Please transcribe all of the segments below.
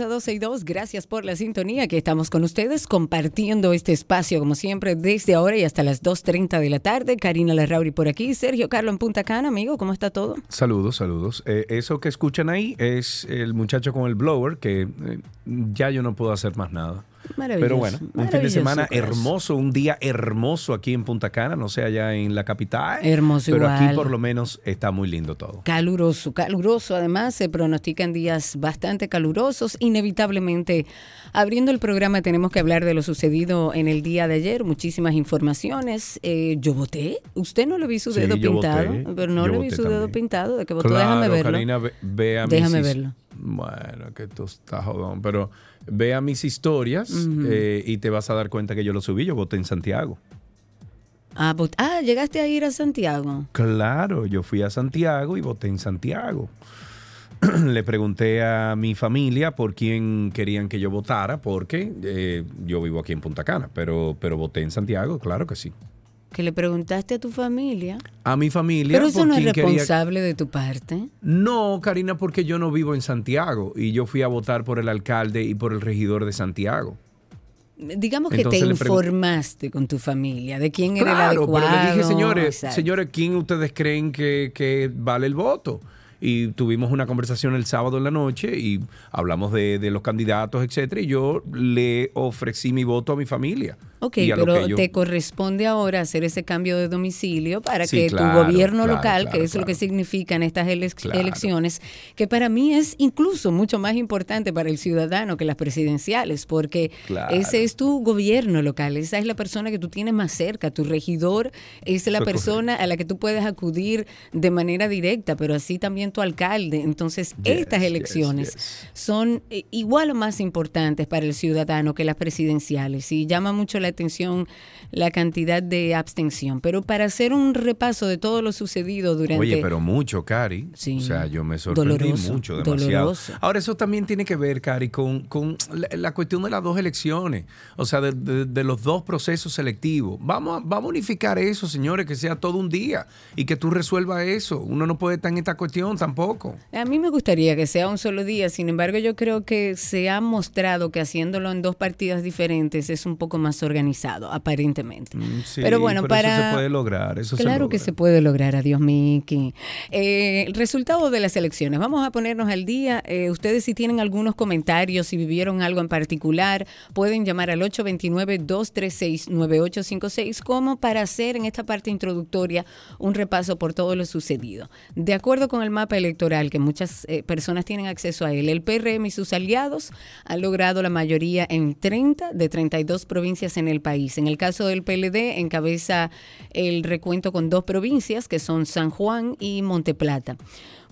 A 12 y 2, gracias por la sintonía que estamos con ustedes compartiendo este espacio como siempre desde ahora y hasta las 2.30 de la tarde. Karina Larrauri por aquí, Sergio Carlos en Punta Cana, amigo, ¿cómo está todo? Saludos, saludos. Eh, eso que escuchan ahí es el muchacho con el blower, que eh, ya yo no puedo hacer más nada. Maravilloso. Pero bueno, un fin de semana hermoso, un día hermoso aquí en Punta Cana, no sé allá en la capital. Hermoso Pero igual. aquí por lo menos está muy lindo todo. Caluroso, caluroso. Además, se pronostican días bastante calurosos. Inevitablemente, abriendo el programa, tenemos que hablar de lo sucedido en el día de ayer. Muchísimas informaciones. Eh, yo voté. Usted no le vi su dedo pintado, voté. pero no Yo le vi su dedo pintado. De que votó, Claro, déjame verlo. Karina, ve, ve a Déjame verlo. Bueno, que tú estás jodón, pero ve a mis historias eh, y te vas a dar cuenta que yo lo subí. Yo voté en Santiago. Ah, ah, llegaste a ir a Santiago. Claro, yo fui a Santiago y voté en Santiago. Le pregunté a mi familia por quién querían que yo votara, porque eh, yo vivo aquí en Punta Cana, pero, pero voté en Santiago, claro que sí. Que le preguntaste a tu familia. A mi familia. Pero eso por no es quería- responsable de tu parte. No, Karina, porque yo no vivo en Santiago y yo fui a votar por el alcalde y por el regidor de Santiago. Digamos que Entonces te informaste con tu familia de quién era el adecuado. pero le dije, señores, Exacto. señores, ¿quién ustedes creen que, que vale el voto? Y tuvimos una conversación el sábado en la noche y hablamos de, de los candidatos, etcétera, y yo le ofrecí mi voto a mi familia. Ok, pero yo- te corresponde ahora hacer ese cambio de domicilio para Sí, que claro, tu gobierno claro, local, claro, que es lo que significan estas elecciones, que para mí es incluso mucho más importante para el ciudadano que las presidenciales, porque ese es tu gobierno local, esa es la persona que tú tienes más cerca, tu regidor es la Eso persona a la que tú puedes acudir de manera directa, pero así también tu alcalde. Entonces, Yes, estas elecciones yes. son eh, igual o más importantes para el ciudadano que las presidenciales y llama mucho la atención la cantidad de abstención. Pero para hacer un repaso de todo lo sucedido durante... Oye, pero mucho, Cari. Sí. O sea, yo me sorprendí Doloroso, mucho, demasiado. doloroso. Ahora, eso también tiene que ver, Cari, con, con la, la cuestión de las dos elecciones. O sea, de, de- de los dos procesos selectivos. Vamos a, vamos a unificar eso, señores, que sea todo un día y que tú resuelvas eso. Uno no puede estar en esta cuestión tampoco. A mí me gustaría que sea un solo día, sin embargo yo creo que se ha mostrado que haciéndolo en dos partidas diferentes es un poco más organizado, aparentemente. Mm, sí, pero bueno, pero para... Eso se puede lograr. Eso se Claro que se puede lograr, adiós Miki. Eh, el resultado de las elecciones, vamos a ponernos al día. Eh, ustedes si tienen algunos comentarios, si vivieron algo en particular, pueden llamar al 829-236-9856 como para hacer en esta parte introductoria un repaso por todo lo sucedido. De acuerdo con el mapa electoral, que muchas eh, personas tienen acceso a él, el PRM y sus aliados han logrado la mayoría en 30 de 32 provincias en el país. En el caso del PLD, encabeza el recuento con dos provincias, que son San Juan y Monteplata.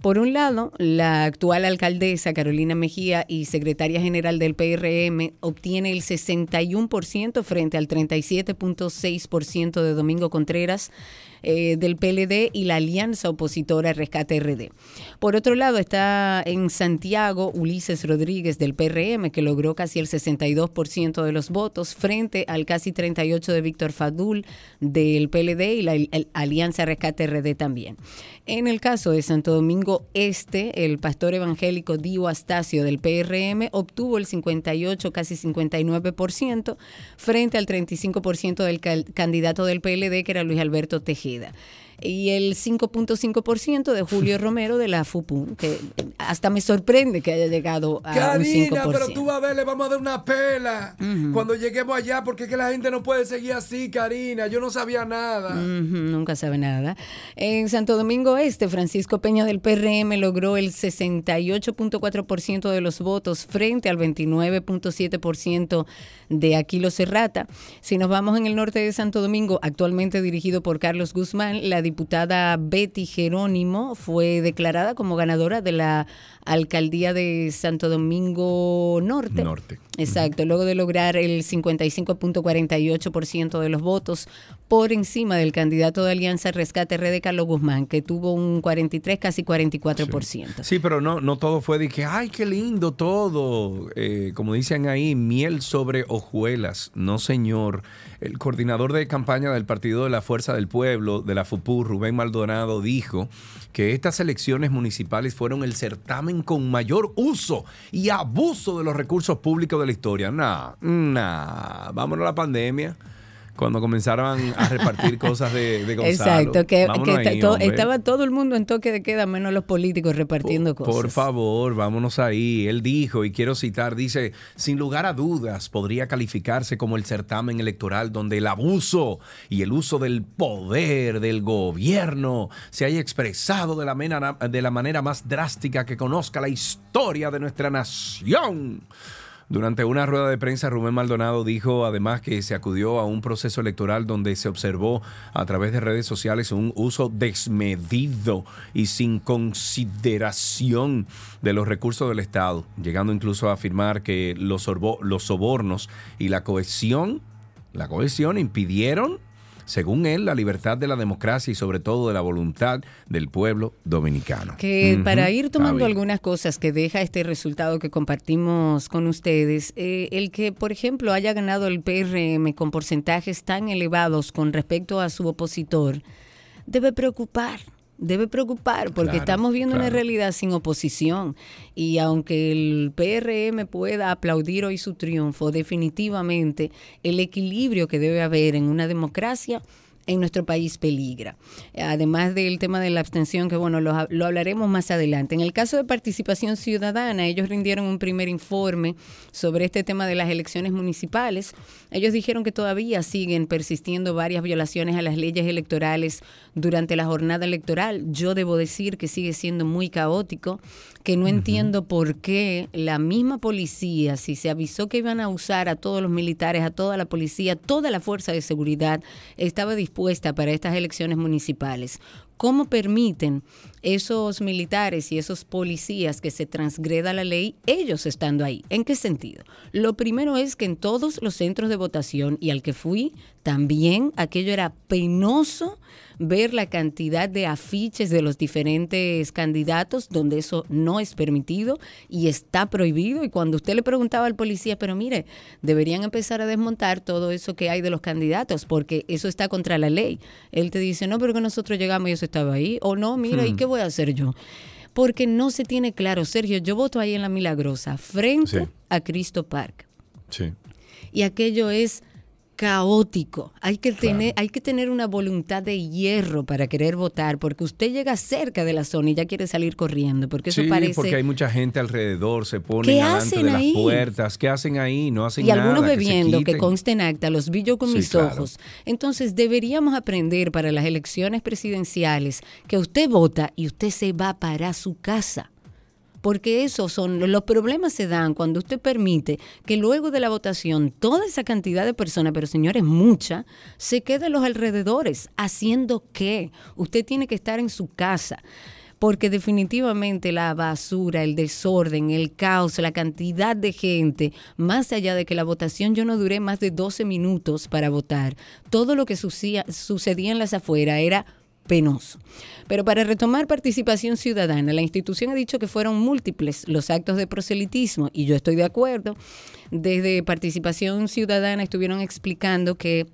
Por un lado, la actual alcaldesa Carolina Mejía y secretaria general del PRM obtiene el 61% frente al 37.6% de Domingo Contreras eh, del PLD y la alianza opositora Rescate RD. Por otro lado, está en Santiago Ulises Rodríguez del PRM, que logró casi el 62% de los votos frente al casi 38% de Víctor Fadul del PLD y la Alianza Rescate RD también. En el caso de Santo Domingo Este, el pastor evangélico Dio Astacio del PRM obtuvo el 58, casi 59%, frente al 35% del candidato del PLD, que era Luis Alberto Tejeda vida y el 5.5% de Julio Romero de la FUPU, que hasta me sorprende que haya llegado a Karina, un 5%. pero tú vas a ver, le vamos a dar una pela cuando lleguemos allá, porque es que la gente no puede seguir así, Karina. Yo no sabía nada. Nunca sabe nada. En Santo Domingo Este, Francisco Peña del PRM logró el 68.4% de los votos frente al 29.7% de Aquilo Serrata. Si nos vamos en el norte de Santo Domingo, actualmente dirigido por Carlos Guzmán, la diputada Betty Jerónimo fue declarada como ganadora de la alcaldía de Santo Domingo Norte. Norte. Exacto, luego de lograr el 55.48% de los votos por encima del candidato de Alianza Rescate RD Carlos Guzmán, que tuvo un 43, casi 44%. Sí, pero no, no todo fue de que, ay, qué lindo todo. Eh, como dicen ahí, miel sobre hojuelas. No, señor. El coordinador de campaña del Partido de la Fuerza del Pueblo, de la FUPU, Rubén Maldonado, dijo que estas elecciones municipales fueron el certamen con mayor uso y abuso de los recursos públicos de la historia. Nah, nah. Vámonos a la pandemia. Cuando comenzaron a repartir cosas de, de Gonzalo. Exacto, que, ahí, to- estaba todo el mundo en toque de queda, menos los políticos repartiendo Por, cosas. por favor, vámonos ahí. Él dijo, y quiero citar, dice, sin lugar a dudas podría calificarse como el certamen electoral donde el abuso y el uso del poder del gobierno se haya expresado de la, mena- de la manera más drástica que conozca la historia de nuestra nación. Durante una rueda de prensa, Rubén Maldonado dijo además que se acudió a un proceso electoral donde se observó a través de redes sociales un uso desmedido y sin consideración de los recursos del Estado, llegando incluso a afirmar que los, sobornos y la cohesión, la cohesión impidieron según él, la libertad de la democracia y sobre todo de la voluntad del pueblo dominicano. Que para ir tomando algunas cosas que deja este resultado que compartimos con ustedes, eh, el que, por ejemplo, haya ganado el PRM con porcentajes tan elevados con respecto a su opositor, debe preocupar. Debe preocupar porque Claro, estamos viendo una realidad sin oposición. Y aunque el PRM pueda aplaudir hoy su triunfo, definitivamente el equilibrio que debe haber en una democracia en nuestro país peligra. Además del tema de la abstención, que bueno, lo, hablaremos más adelante. En el caso de participación ciudadana, ellos rindieron un primer informe sobre este tema de las elecciones municipales. Ellos dijeron que todavía siguen persistiendo varias violaciones a las leyes electorales durante la jornada electoral. Yo debo decir que sigue siendo muy caótico, que no entiendo por qué la misma policía, si se avisó que iban a usar a todos los militares, a toda la policía, toda la fuerza de seguridad, estaba dispuesta para estas elecciones municipales. ¿Cómo permiten esos militares y esos policías que se transgreda la ley, ellos estando ahí? ¿En qué sentido? Lo primero es que en todos los centros de votación y al que fui, también aquello era penoso ver la cantidad de afiches de los diferentes candidatos donde eso no es permitido y está prohibido. Y cuando usted le preguntaba al policía, pero mire, deberían empezar a desmontar todo eso que hay de los candidatos porque eso está contra la ley. Él te dice, no, pero que nosotros llegamos y eso estaba ahí. O no, mira, ¿y qué voy a hacer yo? Porque no se tiene claro. Sergio, yo voto ahí en la Milagrosa, frente Sí. a Cristo Park Sí. y aquello es caótico. Hay que tener, hay que tener una voluntad de hierro para querer votar, porque usted llega cerca de la zona y ya quiere salir corriendo, porque eso sí, parece porque hay mucha gente alrededor, se ponen ¿Qué delante de las puertas. ¿Qué hacen ahí? No hacen y nada. algunos que se bebiendo, que, quiten. conste en acta, los vi yo con Sí, mis claro. ojos. Entonces deberíamos aprender para las elecciones presidenciales que usted vota y usted se va para su casa. Porque esos son los problemas se dan cuando usted permite que luego de la votación toda esa cantidad de personas, pero señores, mucha, se quede a los alrededores. ¿Haciendo qué? Usted tiene que estar en su casa. Porque definitivamente la basura, el desorden, el caos, la cantidad de gente, más allá de que la votación yo no duré más de 12 minutos para votar, todo lo que sucedía en las afueras era penoso. Pero para retomar participación ciudadana, la institución ha dicho que fueron múltiples los actos de proselitismo y yo estoy de acuerdo. Desde participación ciudadana estuvieron explicando que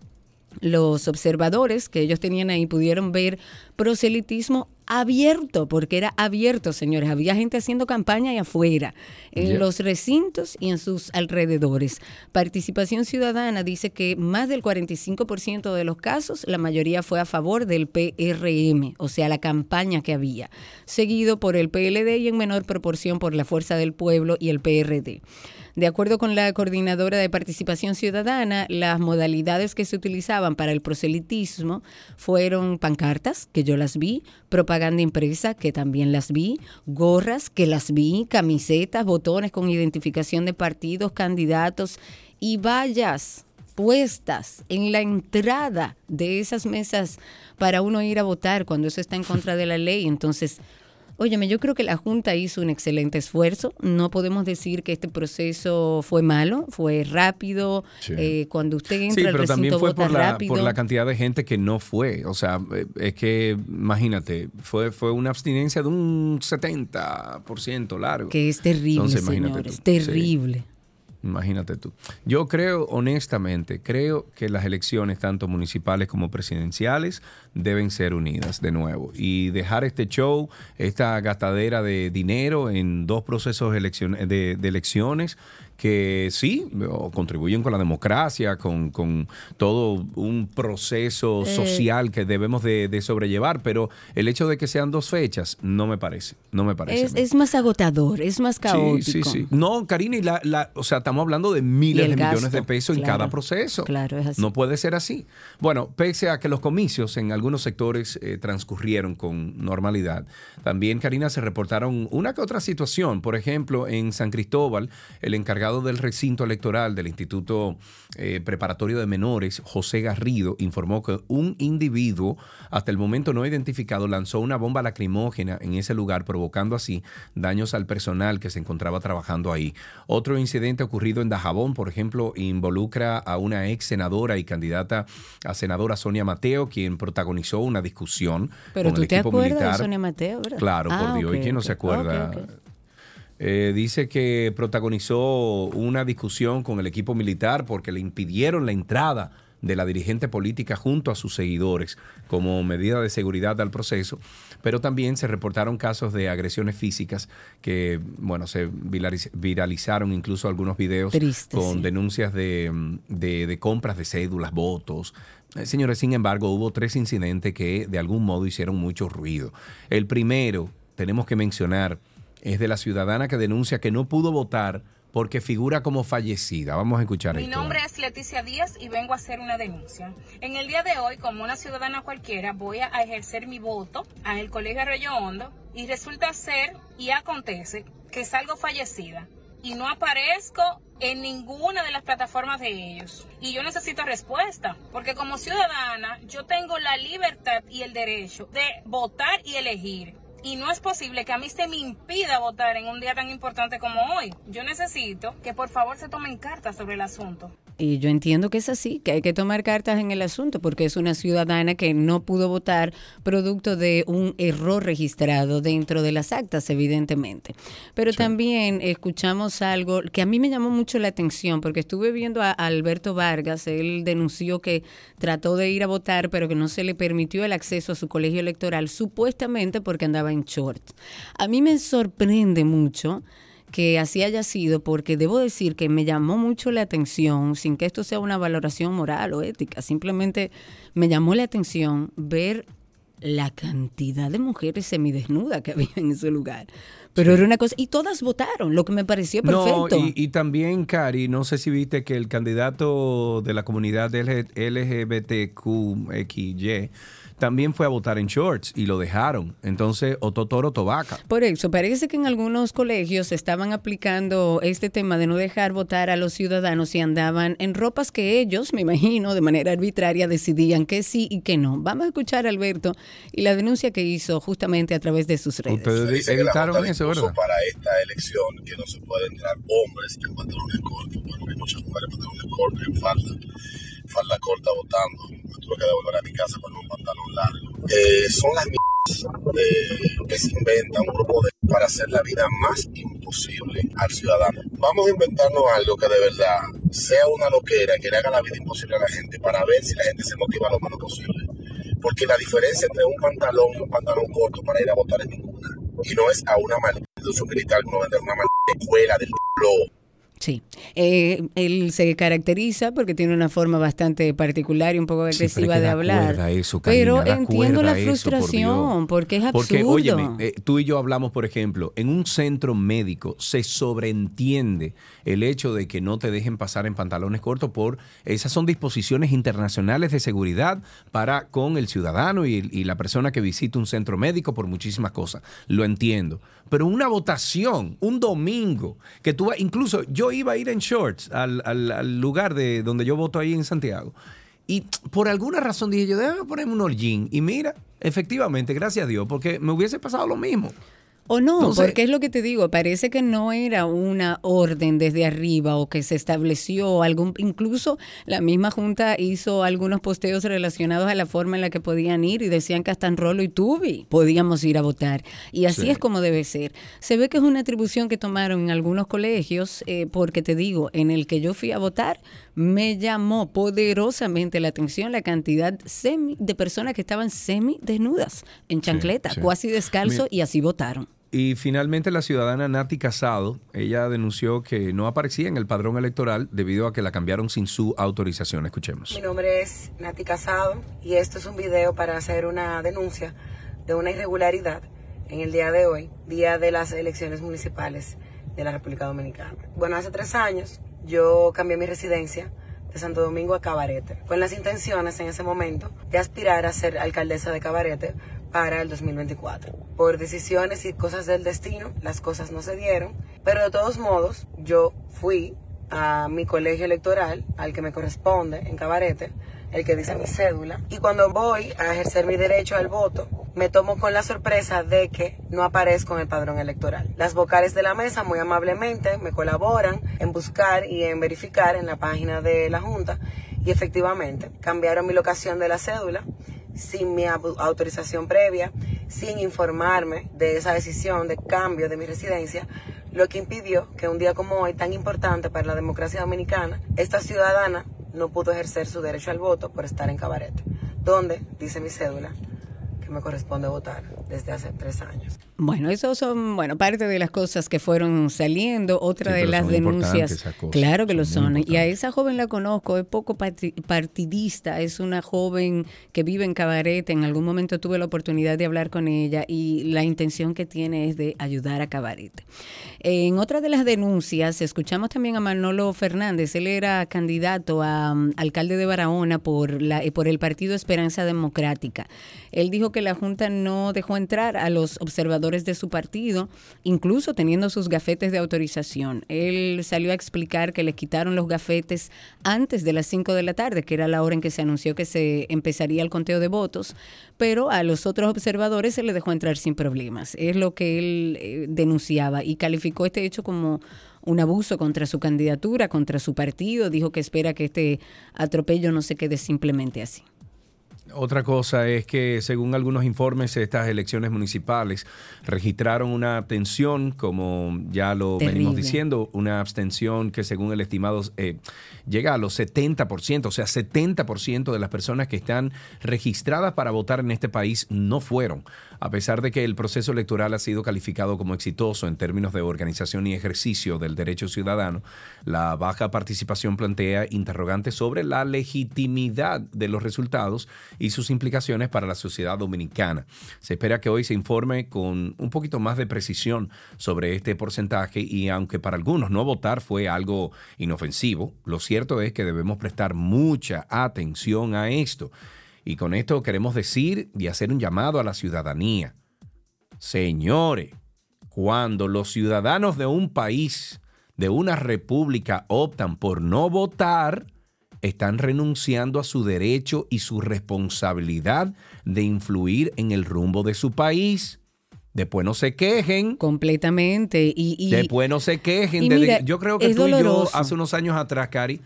los observadores que ellos tenían ahí pudieron ver proselitismo abierto, porque era abierto, señores. Había gente haciendo campaña ahí afuera, en Yeah. los recintos y en sus alrededores. Participación Ciudadana dice que más del 45% de los casos, la mayoría fue a favor del PRM, o sea, la campaña que había, seguido por el PLD y en menor proporción por la Fuerza del Pueblo y el PRD. De acuerdo con la coordinadora de participación ciudadana, las modalidades que se utilizaban para el proselitismo fueron pancartas, que yo las vi, propaganda impresa, que también las vi, gorras, que las vi, camisetas, botones con identificación de partidos, candidatos y vallas puestas en la entrada de esas mesas para uno ir a votar cuando eso está en contra de la ley. Entonces, Óyeme, yo creo que la Junta hizo un excelente esfuerzo. No podemos decir que este proceso fue malo, fue rápido. Sí. Eh, cuando usted entra Sí, al pero también recinto fue vota por la, rápido. por la cantidad de gente que no fue. O sea, eh, es que, imagínate, fue, fue una abstinencia de un 70% largo. que es terrible, Entonces, señores. Terrible. Imagínate tú. Yo creo, honestamente, creo que las elecciones, tanto municipales como presidenciales, deben ser unidas de nuevo y dejar este show, esta gastadera de dinero en dos procesos de, eleccion- de- de elecciones que sí, contribuyen con la democracia, con, con todo un proceso Eh. social que debemos de, de sobrellevar, pero el hecho de que sean dos fechas no me parece, no me parece. Es, es más agotador, es más caótico. Sí, sí, sí. No, Karina, y la, la- o sea, estamos hablando de miles de millones de pesos en cada proceso. Claro, es así. No puede ser así. Bueno, pese a que los comicios en algunos sectores eh, transcurrieron con normalidad, también, Karina, se reportaron una que otra situación. Por ejemplo, en San Cristóbal, el encargado del recinto electoral del Instituto eh, Preparatorio de Menores, José Garrido, informó que un individuo, hasta el momento no identificado, lanzó una bomba lacrimógena en ese lugar, provocando así daños al personal que se encontraba trabajando ahí. Otro incidente ocurrido en Dajabón, por ejemplo, involucra a una ex senadora y candidata a senadora Sonia Mateo, quien protagonizó una discusión Pero con tú el te equipo acuerdas militar. de Sonia Mateo, ¿verdad? Claro, Ah, por Dios. ok, ¿Y quién no se acuerda? Eh, dice que protagonizó una discusión con el equipo militar porque le impidieron la entrada de la dirigente política junto a sus seguidores como medida de seguridad al proceso, pero también se reportaron casos de agresiones físicas que, bueno, se viraliz- viralizaron incluso algunos videos Triste, con sí. denuncias de, de- de compras de cédulas, votos. Eh, Señores, sin embargo, hubo tres incidentes que de algún modo hicieron mucho ruido. El primero, tenemos que mencionar, es de la ciudadana que denuncia que no pudo votar porque figura como fallecida. Vamos a escuchar Mi esto. nombre es Leticia Díaz y vengo a hacer una denuncia. En el día de hoy, como una ciudadana cualquiera, voy a ejercer mi voto en el Colegio Arroyo Hondo y resulta ser y acontece que salgo fallecida y no aparezco en ninguna de las plataformas de ellos. Y yo necesito respuesta, porque como ciudadana yo tengo la libertad y el derecho de votar y elegir. Y no es posible que a mí se me impida votar en un día tan importante como hoy. Yo necesito que por favor se tomen cartas sobre el asunto. Y yo entiendo que es así, que hay que tomar cartas en el asunto, porque es una ciudadana que no pudo votar producto de un error registrado dentro de las actas, evidentemente. Pero también escuchamos algo que a mí me llamó mucho la atención, porque estuve viendo a Alberto Vargas, él denunció que trató de ir a votar, pero que no se le permitió el acceso a su colegio electoral, supuestamente porque andaba en short. A mí me sorprende mucho que así haya sido, porque debo decir que me llamó mucho la atención, sin que esto sea una valoración moral o ética, simplemente me llamó la atención ver la cantidad de mujeres semidesnudas que había en ese lugar. Pero era una cosa, y todas votaron, lo que me pareció perfecto. No, y, y también, Cari, no sé si viste que el candidato de la comunidad LGBTQXY también fue a votar en shorts y lo dejaron. Entonces, Ototoro Tobaca. Por eso, parece que en algunos colegios estaban aplicando este tema de no dejar votar a los ciudadanos y andaban en ropas que ellos, me imagino, de manera arbitraria decidían que sí y que no. Vamos a escuchar a Alberto y la denuncia que hizo justamente a través de sus redes. Ustedes evitaron eso, ¿verdad? para esta elección que no se puede entrar hombres en pantalones cortos. Bueno, hay muchas mujeres en pantalones cortos, en falda, falda corta votando. Me tuve que devolver a mi casa con un pantalón largo. Eh, son las de- que se inventa un grupo de para hacer la vida más imposible al ciudadano. Vamos a inventarnos algo que de verdad sea una loquera, que le haga la vida imposible a la gente para ver si la gente se motiva lo menos posible. Porque la diferencia entre un pantalón y un pantalón corto para ir a votar es ninguna. Y no es a una maldita institución militar, no es una maldita escuela del. Sí, eh, él se caracteriza porque tiene una forma bastante particular y un poco agresiva de hablar. eso, Karina, pero entiendo la eso, por frustración porque es absurdo. Porque, óyeme, eh, tú y yo hablamos, por ejemplo, en un centro médico se sobreentiende el hecho de que no te dejen pasar en pantalones cortos por esas son disposiciones internacionales de seguridad para con el ciudadano y, y la persona que visita un centro médico por muchísimas cosas. Lo entiendo. Pero una votación, un domingo, que tú incluso yo iba a ir en shorts al, al- lugar de donde yo voto ahí en Santiago. Y por alguna razón dije yo, déjame ponerme un jean. Y mira, efectivamente, gracias a Dios, porque me hubiese pasado lo mismo. O no, Entonces- porque es lo que te digo, parece que no era una orden desde arriba o que se estableció algún, incluso la misma Junta hizo algunos posteos relacionados a la forma en la que podían ir y decían que hasta en Rolo y Tubi podíamos ir a votar. Y así Sí. es como debe ser. Se ve que es una atribución que tomaron en algunos colegios, eh, porque te digo, en el que yo fui a votar, me llamó poderosamente la atención la cantidad semi, de personas que estaban semi desnudas, en chancleta, sí. cuasi descalzo, Mira. y así votaron. Y finalmente la ciudadana Nati Casado, ella denunció que no aparecía en el padrón electoral debido a que la cambiaron sin su autorización. Escuchemos. Mi nombre es Nati Casado y esto es un video para hacer una denuncia de una irregularidad en el día de hoy, día de las elecciones municipales de la República Dominicana. Bueno, hace tres años yo cambié mi residencia de Santo Domingo a Cabarete, con las intenciones en ese momento de aspirar a ser alcaldesa de Cabarete para el 2024. Por decisiones y cosas del destino, las cosas no se dieron, pero de todos modos yo fui a mi colegio electoral, al que me corresponde en Cabarete, el que dice mi cédula. Y cuando voy a ejercer mi derecho al voto, me tomo con la sorpresa de que no aparezco en el padrón electoral. Las vocales de la mesa muy amablemente me colaboran en buscar y en verificar en la página de la Junta y efectivamente cambiaron mi locación de la cédula sin mi au- autorización previa, sin informarme de esa decisión de cambio de mi residencia, lo que impidió que un día como hoy, tan importante para la democracia dominicana, esta ciudadana no pudo ejercer su derecho al voto por estar en Cabarete, donde, dice mi cédula, que me corresponde votar desde hace tres años. Bueno, eso son, bueno, parte de las cosas que fueron saliendo, otra Sí, de pero las denuncias. Claro que lo son. Y a esa joven la conozco, es poco parti- partidista, es una joven que vive en Cabarete. En algún momento tuve la oportunidad de hablar con ella y la intención que tiene es de ayudar a Cabarete. En otra de las denuncias, escuchamos también a Manolo Fernández. Él era candidato a um, alcalde de Barahona por, la, eh, por el partido Esperanza Democrática. Él dijo que la Junta no dejó entrar a los observadores de su partido, incluso teniendo sus gafetes de autorización. Él salió a explicar que le quitaron los gafetes antes de las 5 de la tarde, que era la hora en que se anunció que se empezaría el conteo de votos, pero a los otros observadores se le dejó entrar sin problemas. Es lo que él eh, denunciaba y calificó este hecho como un abuso contra su candidatura, contra su partido. Dijo que espera que este atropello no se quede simplemente así. Otra cosa es que, según algunos informes, estas elecciones municipales registraron una abstención, como ya lo venimos diciendo, una abstención que, según el estimado, eh, llega a los 70%, o sea, 70% de las personas que están registradas para votar en este país no fueron, a pesar de que el proceso electoral ha sido calificado como exitoso en términos de organización y ejercicio del derecho ciudadano. La baja participación plantea interrogantes sobre la legitimidad de los resultados y sus implicaciones para la sociedad dominicana. Se espera que hoy se informe con un poquito más de precisión sobre este porcentaje y aunque para algunos no votar fue algo inofensivo, lo cierto es que debemos prestar mucha atención a esto. Y con esto queremos decir y hacer un llamado a la ciudadanía. Señores, cuando los ciudadanos de un país, de una república, optan por no votar, están renunciando a su derecho y su responsabilidad de influir en el rumbo de su país. Después no se quejen. Completamente. Y, y Después no se quejen. y yo creo que tú y yo hace unos años atrás, Cari,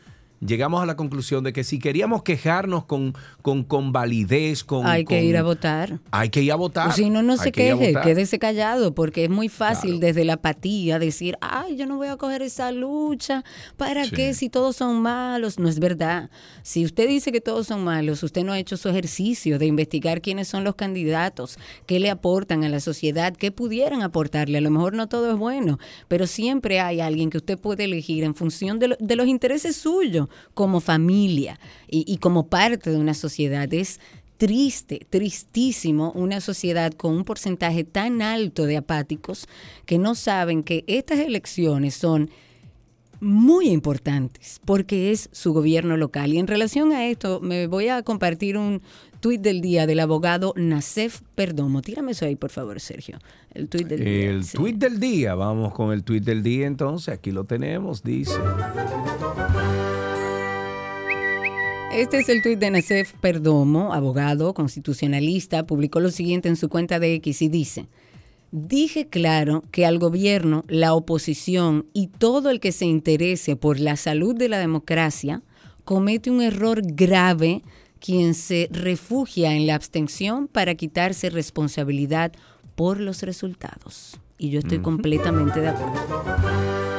llegamos a la conclusión de que si queríamos quejarnos con, con, con validez, con... Hay que con- ir a votar. Hay que ir a votar. O si no, no Hay se que queje, quédese callado, porque es muy fácil Claro. desde la apatía decir, ay, yo no voy a coger esa lucha, ¿para Sí. qué si todos son malos? No es verdad. Si usted dice que todos son malos, usted no ha hecho su ejercicio de investigar quiénes son los candidatos, qué le aportan a la sociedad, qué pudieran aportarle. A lo mejor no todo es bueno, pero siempre hay alguien que usted puede elegir en función de, lo- de los intereses suyos como familia y, y como parte de una sociedad. Es triste, tristísimo una sociedad con un porcentaje tan alto de apáticos que no saben que estas elecciones son muy importantes porque es su gobierno local. Y en relación a esto, me voy a compartir un tuit del día del abogado Nacef Perdomo. Tírame eso ahí, por favor, Sergio. El tuit del día. El sí. tuit del día, vamos con el tuit del día entonces, aquí lo tenemos, dice. Este es el tuit de Nacef Perdomo, abogado constitucionalista, publicó lo siguiente en su cuenta de X y dice, dije claro que al gobierno, la oposición y todo el que se interese por la salud de la democracia comete un error grave quien se refugia en la abstención para quitarse responsabilidad por los resultados. Y yo estoy completamente de acuerdo.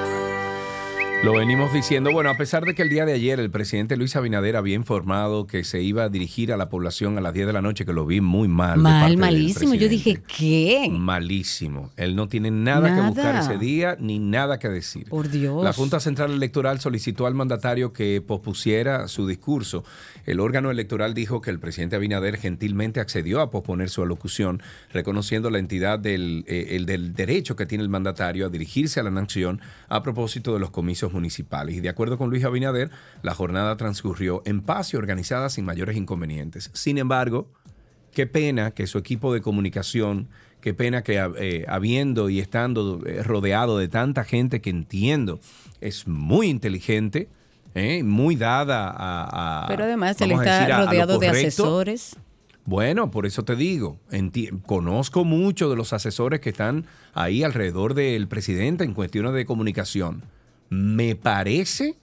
Lo venimos diciendo, bueno, a pesar de que el día de ayer el presidente Luis Abinader había informado que se iba a dirigir a la población a las 10 de la noche, que lo vi muy mal. Mal, malísimo. Yo dije. ¿qué? Malísimo. Él no tiene nada, que Nada. buscar ese día ni nada que decir. Por Dios. La Junta Central Electoral solicitó al mandatario que pospusiera su discurso. El órgano electoral dijo que el presidente Abinader gentilmente accedió a posponer su alocución, reconociendo la entidad del, eh, el del derecho que tiene el mandatario a dirigirse a la nación a propósito de los comicios municipales. Y de acuerdo con Luis Abinader, la jornada transcurrió en paz y organizada sin mayores inconvenientes. Sin embargo, Qué pena que su equipo de comunicación, qué pena que eh, habiendo y estando eh, rodeado de tanta gente que entiendo es muy inteligente, eh, muy dada a... a- Pero además él a está a- rodeado de asesores. Bueno, por eso te digo, conozco mucho de los asesores que están ahí alrededor del presidente en cuestiones de comunicación. Me parece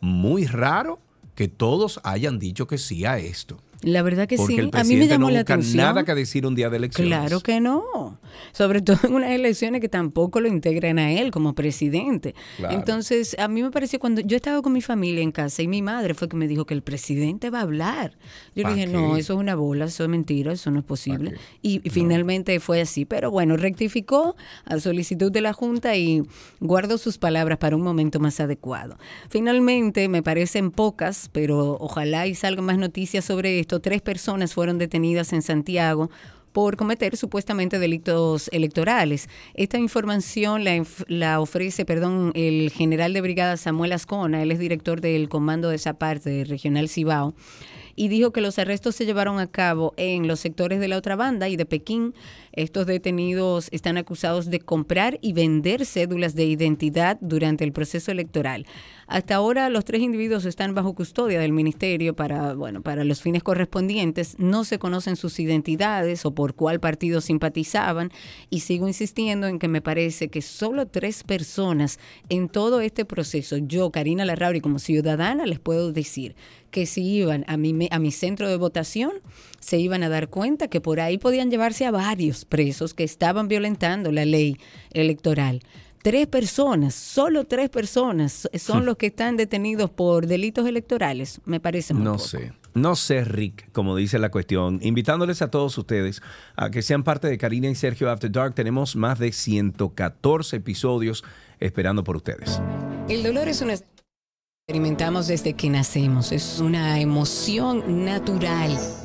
muy raro que todos hayan dicho que sí a esto. La verdad que Porque sí. el A mí me llamó no la atención. nada que decir un día de elecciones. Claro que no. Sobre todo en unas elecciones que tampoco lo integran a él como presidente. Claro. Entonces, a mí me pareció cuando yo estaba con mi familia en casa y mi madre fue que me dijo que el presidente va a hablar. Yo le ¿Pa dije, qué? no, eso es una bola, eso es mentira, eso no es posible. y finalmente fue así. Pero bueno, rectificó a solicitud de la Junta y guardó sus palabras para un momento más adecuado. Finalmente, me parecen pocas, pero ojalá y salgan más noticias sobre esto. Tres personas fueron detenidas en Santiago por cometer supuestamente delitos electorales. Esta información la, ofrece, perdón, el general de brigada Samuel Ascona, él es director del comando de esa parte regional Cibao, y dijo que los arrestos se llevaron a cabo en los sectores de la otra banda y de Pekín. Estos detenidos están acusados de comprar y vender cédulas de identidad durante el proceso electoral. Hasta ahora los tres individuos están bajo custodia del ministerio para, bueno, para los fines correspondientes. No se conocen sus identidades o por cuál partido simpatizaban y sigo insistiendo en que me parece que solo tres personas en todo este proceso, yo, Karina Larrauri, como ciudadana, les puedo decir que si iban a mi, me- a mi centro de votación, se iban a dar cuenta que por ahí podían llevarse a varios presos que estaban violentando la ley electoral. Tres personas, solo tres personas son los que están detenidos por delitos electorales. Me parece muy No poco. sé. No sé, Rick, como dice la cuestión. Invitándoles a todos ustedes a que sean parte de Karina y Sergio After Dark. Tenemos más de 114 episodios esperando por ustedes. El dolor es una experimentamos desde que nacemos, es una emoción natural.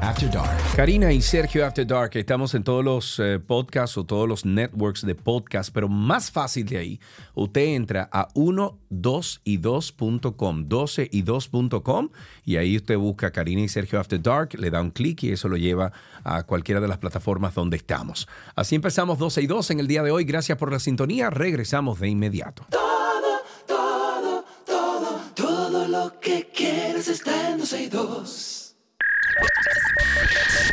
After Dark. Karina y Sergio After Dark, estamos en todos los eh, podcasts o todos los networks de podcast, pero más fácil de ahí, usted entra a 12y2.com, 12y2.com y ahí usted busca Karina y Sergio After Dark, le da un clic y eso lo lleva a cualquiera de las plataformas donde estamos. Así empezamos 12 y 2 en el día de hoy. Gracias por la sintonía. Regresamos de inmediato. Todo, todo, todo, todo lo que quieres está en 12 y 2. すごい。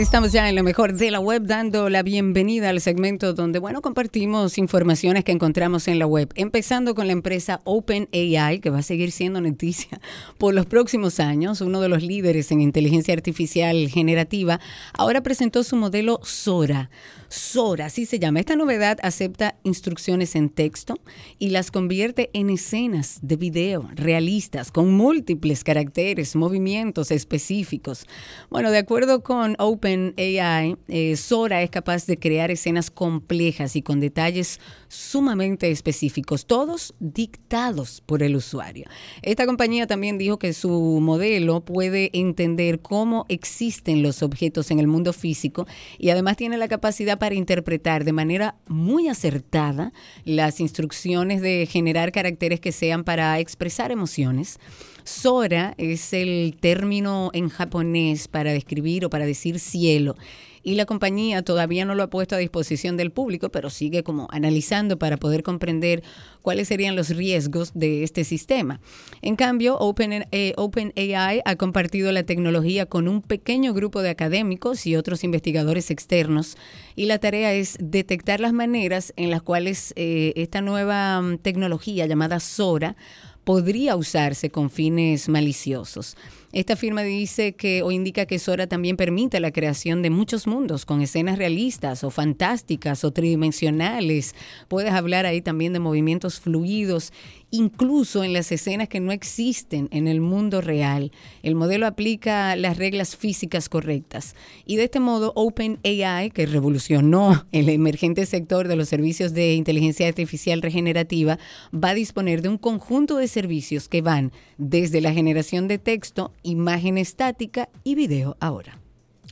Estamos ya en lo mejor de la web dando la bienvenida al segmento donde, bueno, compartimos informaciones que encontramos en la web, empezando con la empresa OpenAI, que va a seguir siendo noticia por los próximos años. Uno de los líderes en inteligencia artificial generativa ahora presentó su modelo Sora. Sora, así se llama. Esta novedad acepta instrucciones en texto y las convierte en escenas de video realistas con múltiples caracteres, movimientos específicos. Bueno, de acuerdo con OpenAI, eh, Sora es capaz de crear escenas complejas y con detalles sumamente específicos, todos dictados por el usuario. Esta compañía también dijo que su modelo puede entender cómo existen los objetos en el mundo físico y además tiene la capacidad para interpretar de manera muy acertada las instrucciones de generar caracteres que sean para expresar emociones. Sora es el término en japonés para describir o para decir cielo y la compañía todavía no lo ha puesto a disposición del público, pero sigue como analizando para poder comprender cuáles serían los riesgos de este sistema. En cambio, OpenAI eh, Open ha compartido la tecnología con un pequeño grupo de académicos y otros investigadores externos y la tarea es detectar las maneras en las cuales eh, esta nueva mm, tecnología llamada Sora podría usarse con fines maliciosos. Esta firma dice que o indica que Sora también permite la creación de muchos mundos con escenas realistas o fantásticas o tridimensionales. Puedes hablar ahí también de movimientos fluidos, incluso en las escenas que no existen en el mundo real. El modelo aplica las reglas físicas correctas. Y de este modo, OpenAI, que revolucionó el emergente sector de los servicios de inteligencia artificial regenerativa, va a disponer de un conjunto de servicios que van desde la generación de texto imagen estática y video ahora.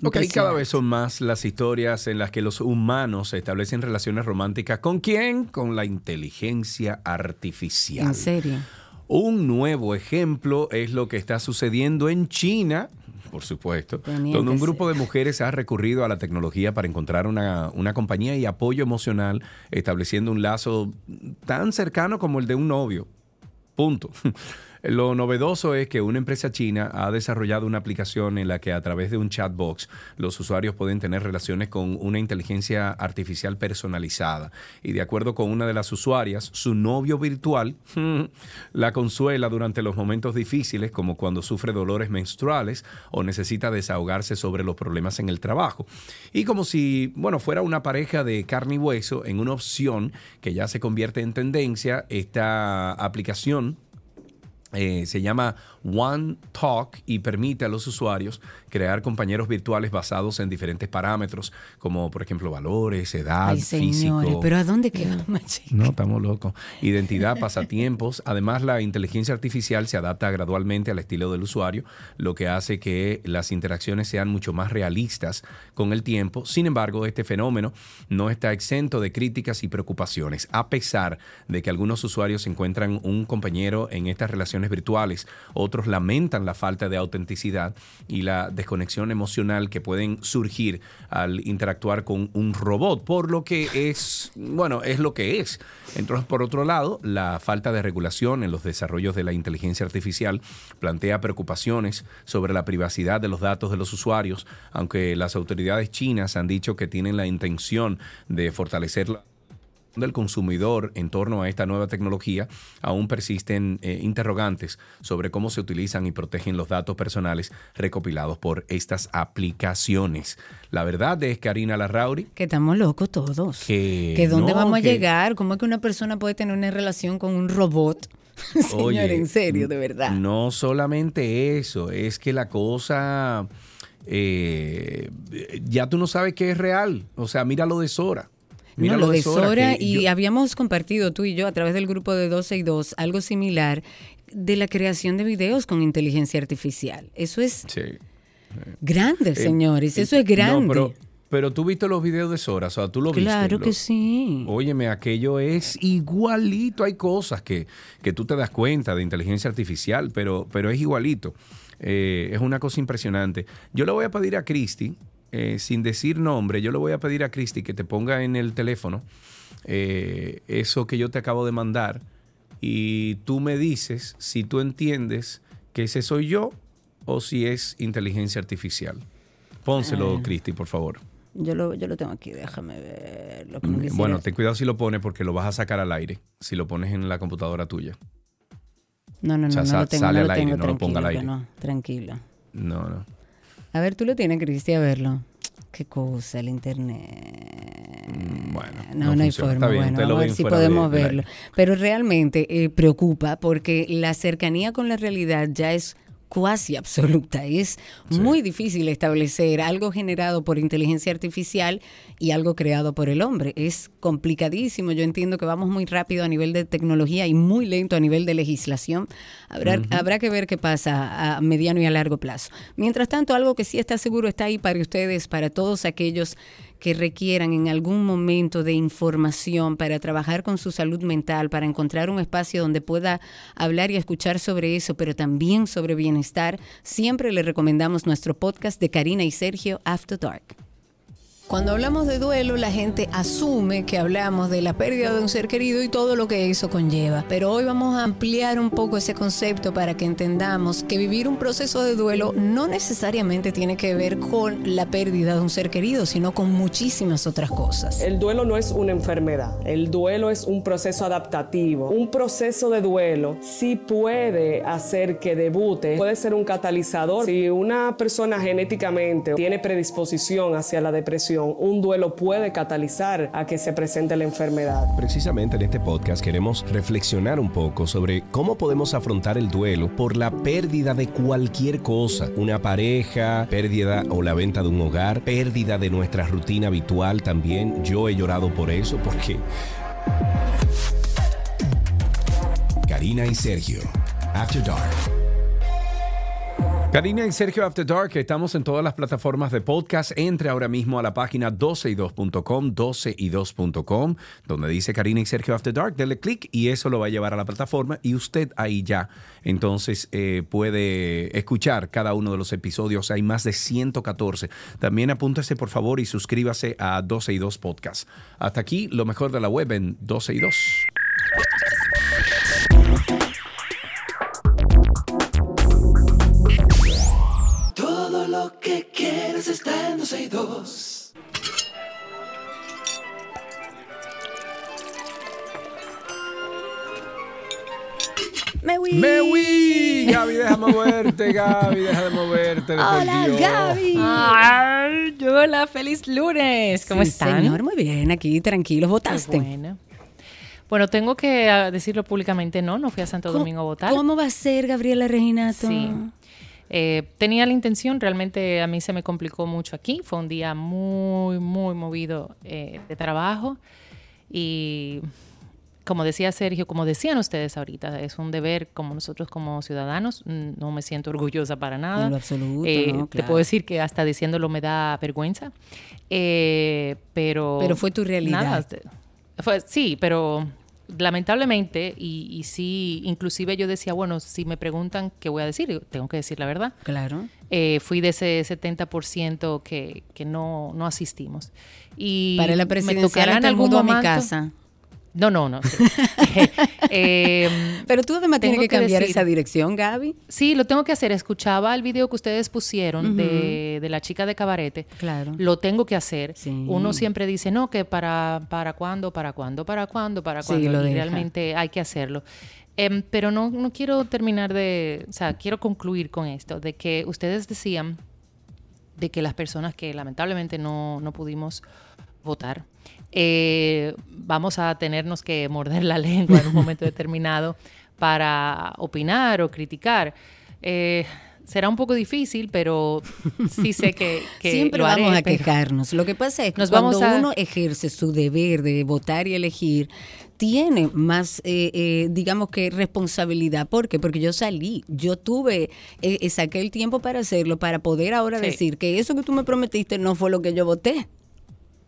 Ok, cada vez son más las historias en las que los humanos establecen relaciones románticas. ¿Con quién? Con la inteligencia artificial. ¿En serio? Un nuevo ejemplo es lo que está sucediendo en China, por supuesto, donde un grupo de mujeres ha recurrido a la tecnología para encontrar una, una, compañía y apoyo emocional, estableciendo un lazo tan cercano como el de un novio. Punto. Lo novedoso es que una empresa china ha desarrollado una aplicación en la que a través de un chatbox los usuarios pueden tener relaciones con una inteligencia artificial personalizada. Y de acuerdo con una de las usuarias, su novio virtual la consuela durante los momentos difíciles, como cuando sufre dolores menstruales o necesita desahogarse sobre los problemas en el trabajo. Y como si, bueno, fuera una pareja de carne y hueso en una opción que ya se convierte en tendencia, esta aplicación eh, se llama One Talk y permite a los usuarios crear compañeros virtuales basados en diferentes parámetros, como por ejemplo valores, edad, Ay, señores, pero ¿a dónde quedamos, No, estamos locos. Identidad, pasatiempos. Además, la inteligencia artificial se adapta gradualmente al estilo del usuario, lo que hace que las interacciones sean mucho más realistas con el tiempo. Sin embargo, este fenómeno no está exento de críticas y preocupaciones, a pesar de que algunos usuarios encuentran un compañero en estas relaciones virtuales, otros lamentan la falta de autenticidad y la desconexión emocional que pueden surgir al interactuar con un robot, por lo que es, bueno, es lo que es. Entonces, por otro lado, la falta de regulación en los desarrollos de la inteligencia artificial plantea preocupaciones sobre la privacidad de los datos de los usuarios, aunque las autoridades chinas han dicho que tienen la intención de fortalecer del consumidor en torno a esta nueva tecnología, aún persisten eh, interrogantes sobre cómo se utilizan y protegen los datos personales recopilados por estas aplicaciones. La verdad es, Karina Larrauri, Que estamos locos todos. que... que dónde no, vamos a que- llegar, cómo es que una persona puede tener una relación con un robot. Señor, Oye, en serio, de verdad. No solamente eso, es que la cosa, eh, ya tú no sabes qué es real. O sea, mira lo de Sora. Mira no, lo de Sora, que y yo- habíamos compartido tú y yo a través del grupo de 12 y 2 algo similar de la creación de videos con inteligencia artificial. Eso es Sí. grande, Eh, señores, eh, eso es grande. No, pero, pero tú viste los videos de Sora, o sea, tú lo viste. claro lo- que sí. Óyeme, aquello es igualito. Hay cosas que, que tú te das cuenta de inteligencia artificial, pero, pero es igualito. Eh, es una cosa impresionante. Yo le voy a pedir a Cristi, eh, sin decir nombre, yo le voy a pedir a Cristi que te ponga en el teléfono eh, eso que yo te acabo de mandar y tú me dices si tú entiendes que ese soy yo o si es inteligencia artificial. Pónselo, Ah. Cristi, por favor. Yo lo, yo lo tengo aquí, déjame ver. Lo que no Mm, Bueno, ten cuidado si lo pones porque lo vas a sacar al aire. Si lo pones en la computadora tuya. no, no, no, o sea, no sa- lo tengo, sale no al aire, tengo, no lo ponga al aire. No, tranquilo. No, no. A ver, tú lo tienes, Cristi, a verlo. Qué cosa, el internet. Mm, Bueno, No, no no, hay forma. Está bien, bueno, a ve ver si de- podemos verlo. Pero realmente eh, preocupa porque la cercanía con la realidad ya es cuasi absoluta. Es muy difícil establecer algo generado por inteligencia artificial y algo creado por el hombre. Es complicadísimo. Yo entiendo que vamos muy rápido a nivel de tecnología y muy lento a nivel de legislación. Habrá, habrá que ver qué pasa a mediano y a largo plazo. Mientras tanto, algo que sí está seguro está ahí para ustedes, para todos aquellos que requieran en algún momento de información para trabajar con su salud mental, para encontrar un espacio donde pueda hablar y escuchar sobre eso, pero también sobre bienestar, siempre le recomendamos nuestro podcast de Karina y Sergio After Dark. Cuando hablamos de duelo, la gente asume que hablamos de la pérdida de un ser querido y todo lo que eso conlleva. Pero hoy vamos a ampliar un poco ese concepto para que entendamos que vivir un proceso de duelo no necesariamente tiene que ver con la pérdida de un ser querido, sino con muchísimas otras cosas. El duelo no es una enfermedad, el duelo es un proceso adaptativo. Un proceso de duelo sí puede hacer que debute, puede ser un catalizador. Si una persona genéticamente tiene predisposición hacia la depresión, un duelo puede catalizar a que se presente la enfermedad. Precisamente en este podcast queremos reflexionar un poco sobre cómo podemos afrontar el duelo por la pérdida de cualquier cosa, una pareja, pérdida o la venta de un hogar, pérdida de nuestra rutina habitual también. Yo he llorado por eso porque Karina y Sergio. After Dark. Karina y Sergio After Dark, estamos en todas las plataformas de podcast. Entre ahora mismo a la página 12y2.com, 12y2.com, donde dice Karina y Sergio After Dark. Dele clic y eso lo va a llevar a la plataforma y usted ahí ya entonces eh, puede escuchar cada uno de los episodios. Hay más de 114. También apúntese por favor y suscríbase a 12y2 Podcast. Hasta aquí lo mejor de la web en 12y2. Está en 12 y 2. Me voy. ¡Me voy! Gaby, deja moverte, Gaby, deja de moverte. de Hola. Gaby. Ay, hola, feliz lunes. ¿Cómo Sí, están? Señor, muy bien, aquí tranquilos, votaste. bueno. Bueno, tengo que ah, decirlo públicamente, no, no fui a Santo ¿Cómo- Domingo a votar. ¿Cómo va a ser, Gabriela Reginato? Sí. Eh, tenía la intención, realmente a mí se me complicó mucho aquí. Fue un día muy, muy movido eh, de trabajo. Y como decía Sergio, como decían ustedes ahorita, es un deber como nosotros como ciudadanos. Mm, No me siento orgullosa para nada. En lo absoluto, Eh, no, Te puedo decir que hasta diciéndolo me da vergüenza. Pero... Pero fue tu realidad. Nada, fue, sí, pero lamentablemente, y, y sí, inclusive yo decía, bueno, si me preguntan qué voy a decir, tengo que decir la verdad. Claro. Eh, fui de ese 70% que, que no, no asistimos. Y Para la me presidencial tocará en algún a mi momento- casa. No, no, no. sí. Em, Pero tú además tienes que cambiar decir- esa dirección, Gaby. Sí, lo tengo que hacer. Escuchaba el video que ustedes pusieron de, de la chica de cabarete. Claro. Lo tengo que hacer. Sí. Uno siempre dice, no, que para, para cuándo, para cuándo, para cuándo, para Sí, cuándo. lo y realmente hay que hacerlo. Em, pero no, no quiero terminar de, o sea, quiero concluir con esto, de que ustedes decían de que las personas que lamentablemente no, no pudimos votar, eh, vamos a tenernos que morder la lengua en un momento determinado para opinar o criticar. Eh, será un poco difícil, pero sí sé que, que Siempre lo haré, vamos a pero- quejarnos. Lo que pasa es que Nos cuando vamos a- uno ejerce su deber de votar y elegir, tiene más, eh, eh, digamos que responsabilidad. ¿Por qué? Porque yo salí, yo tuve, eh, eh, saqué el tiempo para hacerlo, para poder ahora Sí. decir que eso que tú me prometiste no fue lo que yo voté.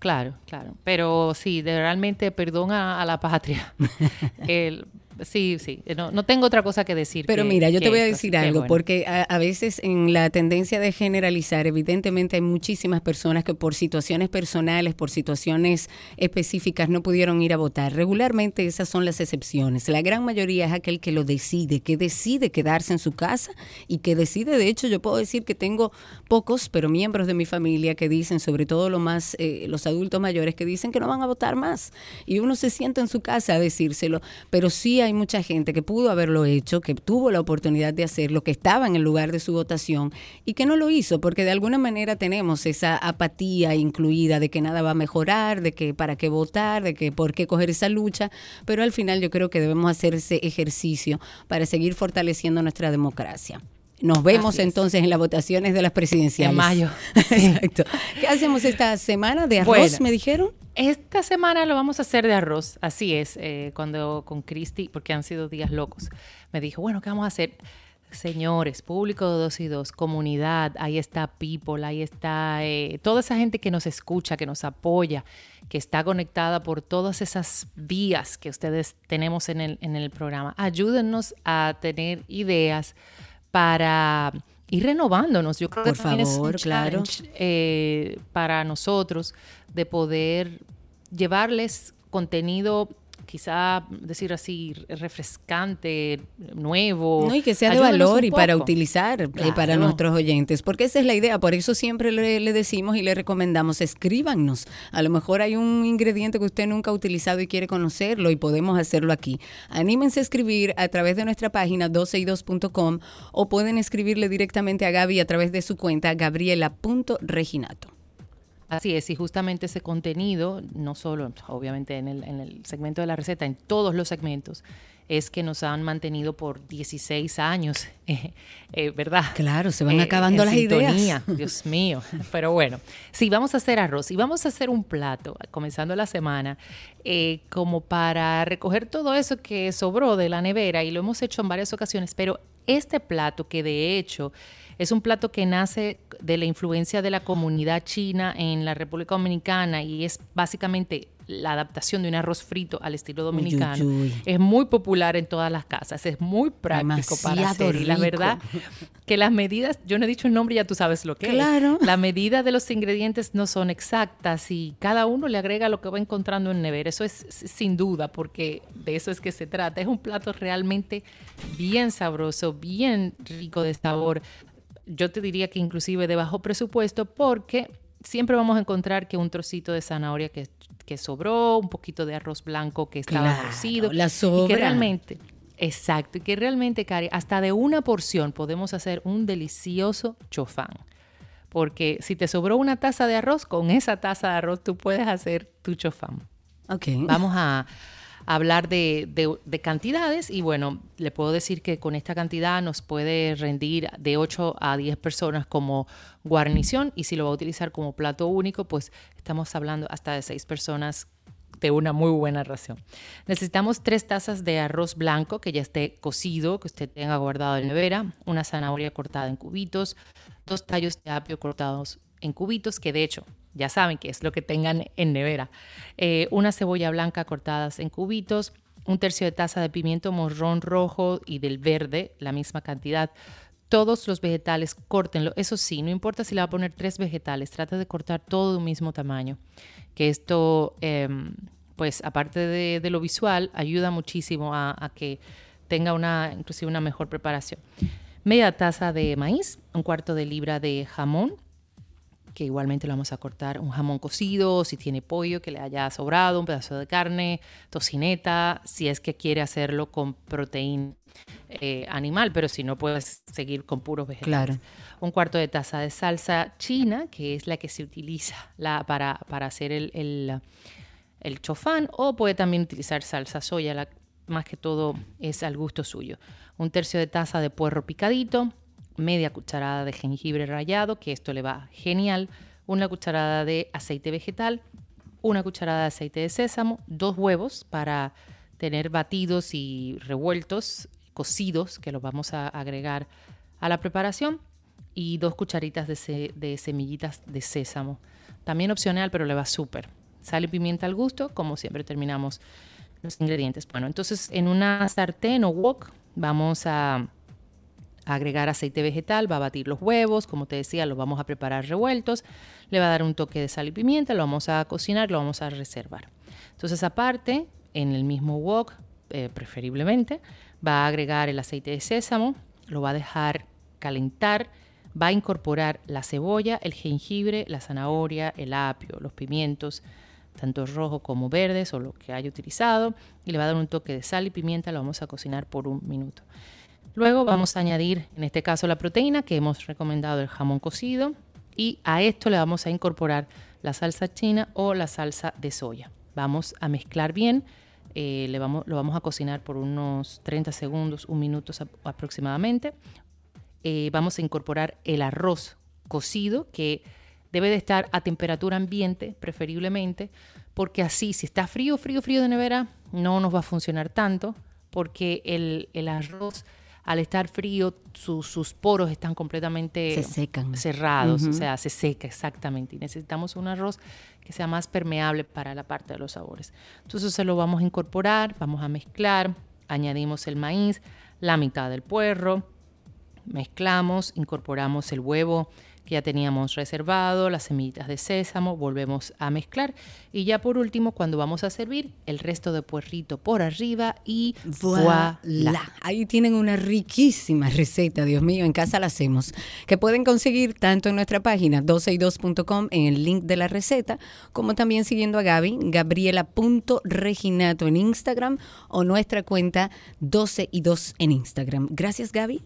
Claro, claro. Pero sí, de realmente perdón a, a la patria. El- sí, sí. No, no tengo otra cosa que decir. Pero que- mira, yo te voy a decir algo, bueno. porque a, a veces en la tendencia de generalizar, evidentemente hay muchísimas personas que por situaciones personales, por situaciones específicas no pudieron ir a votar. Regularmente esas son las excepciones. La gran mayoría es aquel que lo decide, que decide quedarse en su casa y que decide, de hecho yo puedo decir que tengo pocos, pero miembros de mi familia que dicen, sobre todo lo más, eh, los adultos mayores, que dicen que no van a votar más. Y uno se sienta en su casa a decírselo, pero sí hay mucha gente que pudo haberlo hecho, que tuvo la oportunidad de hacerlo, que estaba en el lugar de su votación y que no lo hizo, porque de alguna manera tenemos esa apatía incluida de que nada va a mejorar, de que para qué votar, de que por qué coger esa lucha, pero al final yo creo que debemos hacer ese ejercicio para seguir fortaleciendo nuestra democracia. Nos vemos Así es. entonces en las votaciones de las presidenciales. En mayo. Exacto. ¿Qué hacemos esta semana? ¿De arroz, Bueno. me dijeron? Esta semana lo vamos a hacer de arroz, así es, eh, cuando con Cristi, porque han sido días locos, me dijo, bueno, ¿qué vamos a hacer? Señores, público de dos y dos, comunidad, ahí está People, ahí está eh, toda esa gente que nos escucha, que nos apoya, que está conectada por todas esas vías que ustedes tenemos en el, en el programa. Ayúdennos a tener ideas para ir renovándonos. Yo creo Por que también es un favor, claro. eh, para nosotros de poder llevarles contenido quizá decir así refrescante, nuevo. No, y que sea de valor y para utilizar eh, para Claro. nuestros oyentes, porque esa es la idea, por eso siempre le, le decimos y le recomendamos, escríbanos. A lo mejor hay un ingrediente que usted nunca ha utilizado y quiere conocerlo y podemos hacerlo aquí. Anímense a escribir a través de nuestra página 12y2.com o pueden escribirle directamente a Gaby a través de su cuenta gabriela.reginato. Así es, y justamente ese contenido, no solo obviamente en el, en el segmento de la receta, en todos los segmentos, es que nos han mantenido por 16 años, eh, eh, ¿verdad? Claro, se van Eh, acabando las ideas. sintonía, Dios mío. Pero bueno, sí, vamos a hacer arroz y vamos a hacer un plato, comenzando la semana, eh, como para recoger todo eso que sobró de la nevera y lo hemos hecho en varias ocasiones, pero este plato que de hecho es un plato que nace de la influencia de la comunidad china en la República Dominicana y es básicamente la adaptación de un arroz frito al estilo dominicano. uy, uy. Es muy popular en todas las casas, es muy práctico para hacer y la rico. verdad que las medidas, yo no he dicho el nombre, ya tú sabes lo que Claro. es. La medida de los ingredientes no son exactas y cada uno le agrega lo que va encontrando en nevera. Eso es sin duda porque de eso es que se trata. Es un plato realmente bien sabroso, bien rico de sabor. Yo te diría que inclusive de bajo presupuesto porque siempre vamos a encontrar que un trocito de zanahoria que, que sobró, un poquito de arroz blanco que estaba Claro, cocido. la Y sobra. que realmente, exacto, y que realmente, Cari, hasta de una porción podemos hacer un delicioso chofán. Porque si te sobró una taza de arroz, con esa taza de arroz tú puedes hacer tu chofán. Ok. Vamos a hablar de, de- de cantidades y bueno, le puedo decir que con esta cantidad nos puede rendir de 8 a 10 personas como guarnición y si lo va a utilizar como plato único, pues estamos hablando hasta de 6 personas de una muy buena ración. Necesitamos tres tazas de arroz blanco que ya esté cocido, que usted tenga guardado en nevera, una zanahoria cortada en cubitos, dos tallos de apio cortados en cubitos, que de hecho ya saben que es lo que tengan en nevera, eh, una cebolla blanca cortadas en cubitos, un tercio de taza de pimiento morrón rojo y del verde, la misma cantidad. Todos los vegetales, córtenlo. Eso sí, no importa si le va a poner tres vegetales, trata de cortar todo de un mismo tamaño. Que esto, em, pues aparte de, lo visual, ayuda muchísimo a, a que tenga una, inclusive una mejor preparación. Media taza de maíz, un cuarto de libra de jamón, que igualmente lo vamos a cortar un jamón cocido, si tiene pollo que le haya sobrado, un pedazo de carne, tocineta, si es que quiere hacerlo con proteína eh, animal, pero si no puedes seguir con puros vegetales. Claro. Un cuarto de taza de salsa china, que es la que se utiliza la, para, para hacer el, el, el chofán, o puede también utilizar salsa soya, la, más que todo es al gusto suyo. Un tercio de taza de puerro picadito, media cucharada de jengibre rallado, que esto le va genial, una cucharada de aceite vegetal, una cucharada de aceite de sésamo, dos huevos para tener batidos y revueltos, cocidos, que los vamos a agregar a la preparación, y dos cucharitas de, se- de semillitas de sésamo. También opcional, pero le va súper. Sal y pimienta al gusto, como siempre terminamos los ingredientes. Bueno, entonces en una sartén o wok vamos a agregar aceite vegetal, va a batir los huevos, como te decía, los vamos a preparar revueltos, le va a dar un toque de sal y pimienta, lo vamos a cocinar, lo vamos a reservar. Entonces aparte, en el mismo wok, eh, preferiblemente, va a agregar el aceite de sésamo, lo va a dejar calentar, va a incorporar la cebolla, el jengibre, la zanahoria, el apio, los pimientos, tanto rojos como verdes o lo que haya utilizado, y le va a dar un toque de sal y pimienta, lo vamos a cocinar por un minuto. Luego vamos a añadir, en este caso, la proteína que hemos recomendado, el jamón cocido, y a esto le vamos a incorporar la salsa china o la salsa de soya. Vamos a mezclar bien, eh, le vamos, lo vamos a cocinar por unos 30 segundos, un minuto ap- aproximadamente. Eh, vamos a incorporar el arroz cocido que debe de estar a temperatura ambiente, preferiblemente, porque así, si está frío, frío, frío de nevera, no nos va a funcionar tanto, porque el arroz, al estar frío, su- sus poros están completamente Se secan. cerrados, o sea, se seca exactamente. Y necesitamos un arroz que sea más permeable para la parte de los sabores. Entonces se lo vamos a incorporar, vamos a mezclar, añadimos el maíz, la mitad del puerro, mezclamos, incorporamos el huevo que ya teníamos reservado, las semillitas de sésamo, volvemos a mezclar y ya por último cuando vamos a servir el resto de puerrito por arriba y Voilà. voilà. Ahí tienen una riquísima receta, Dios mío, en casa la hacemos, que pueden conseguir tanto en nuestra página 12y2.com en el link de la receta, como también siguiendo a Gaby, gabriela.reginato en Instagram o nuestra cuenta 12y2 en Instagram. Gracias, Gaby.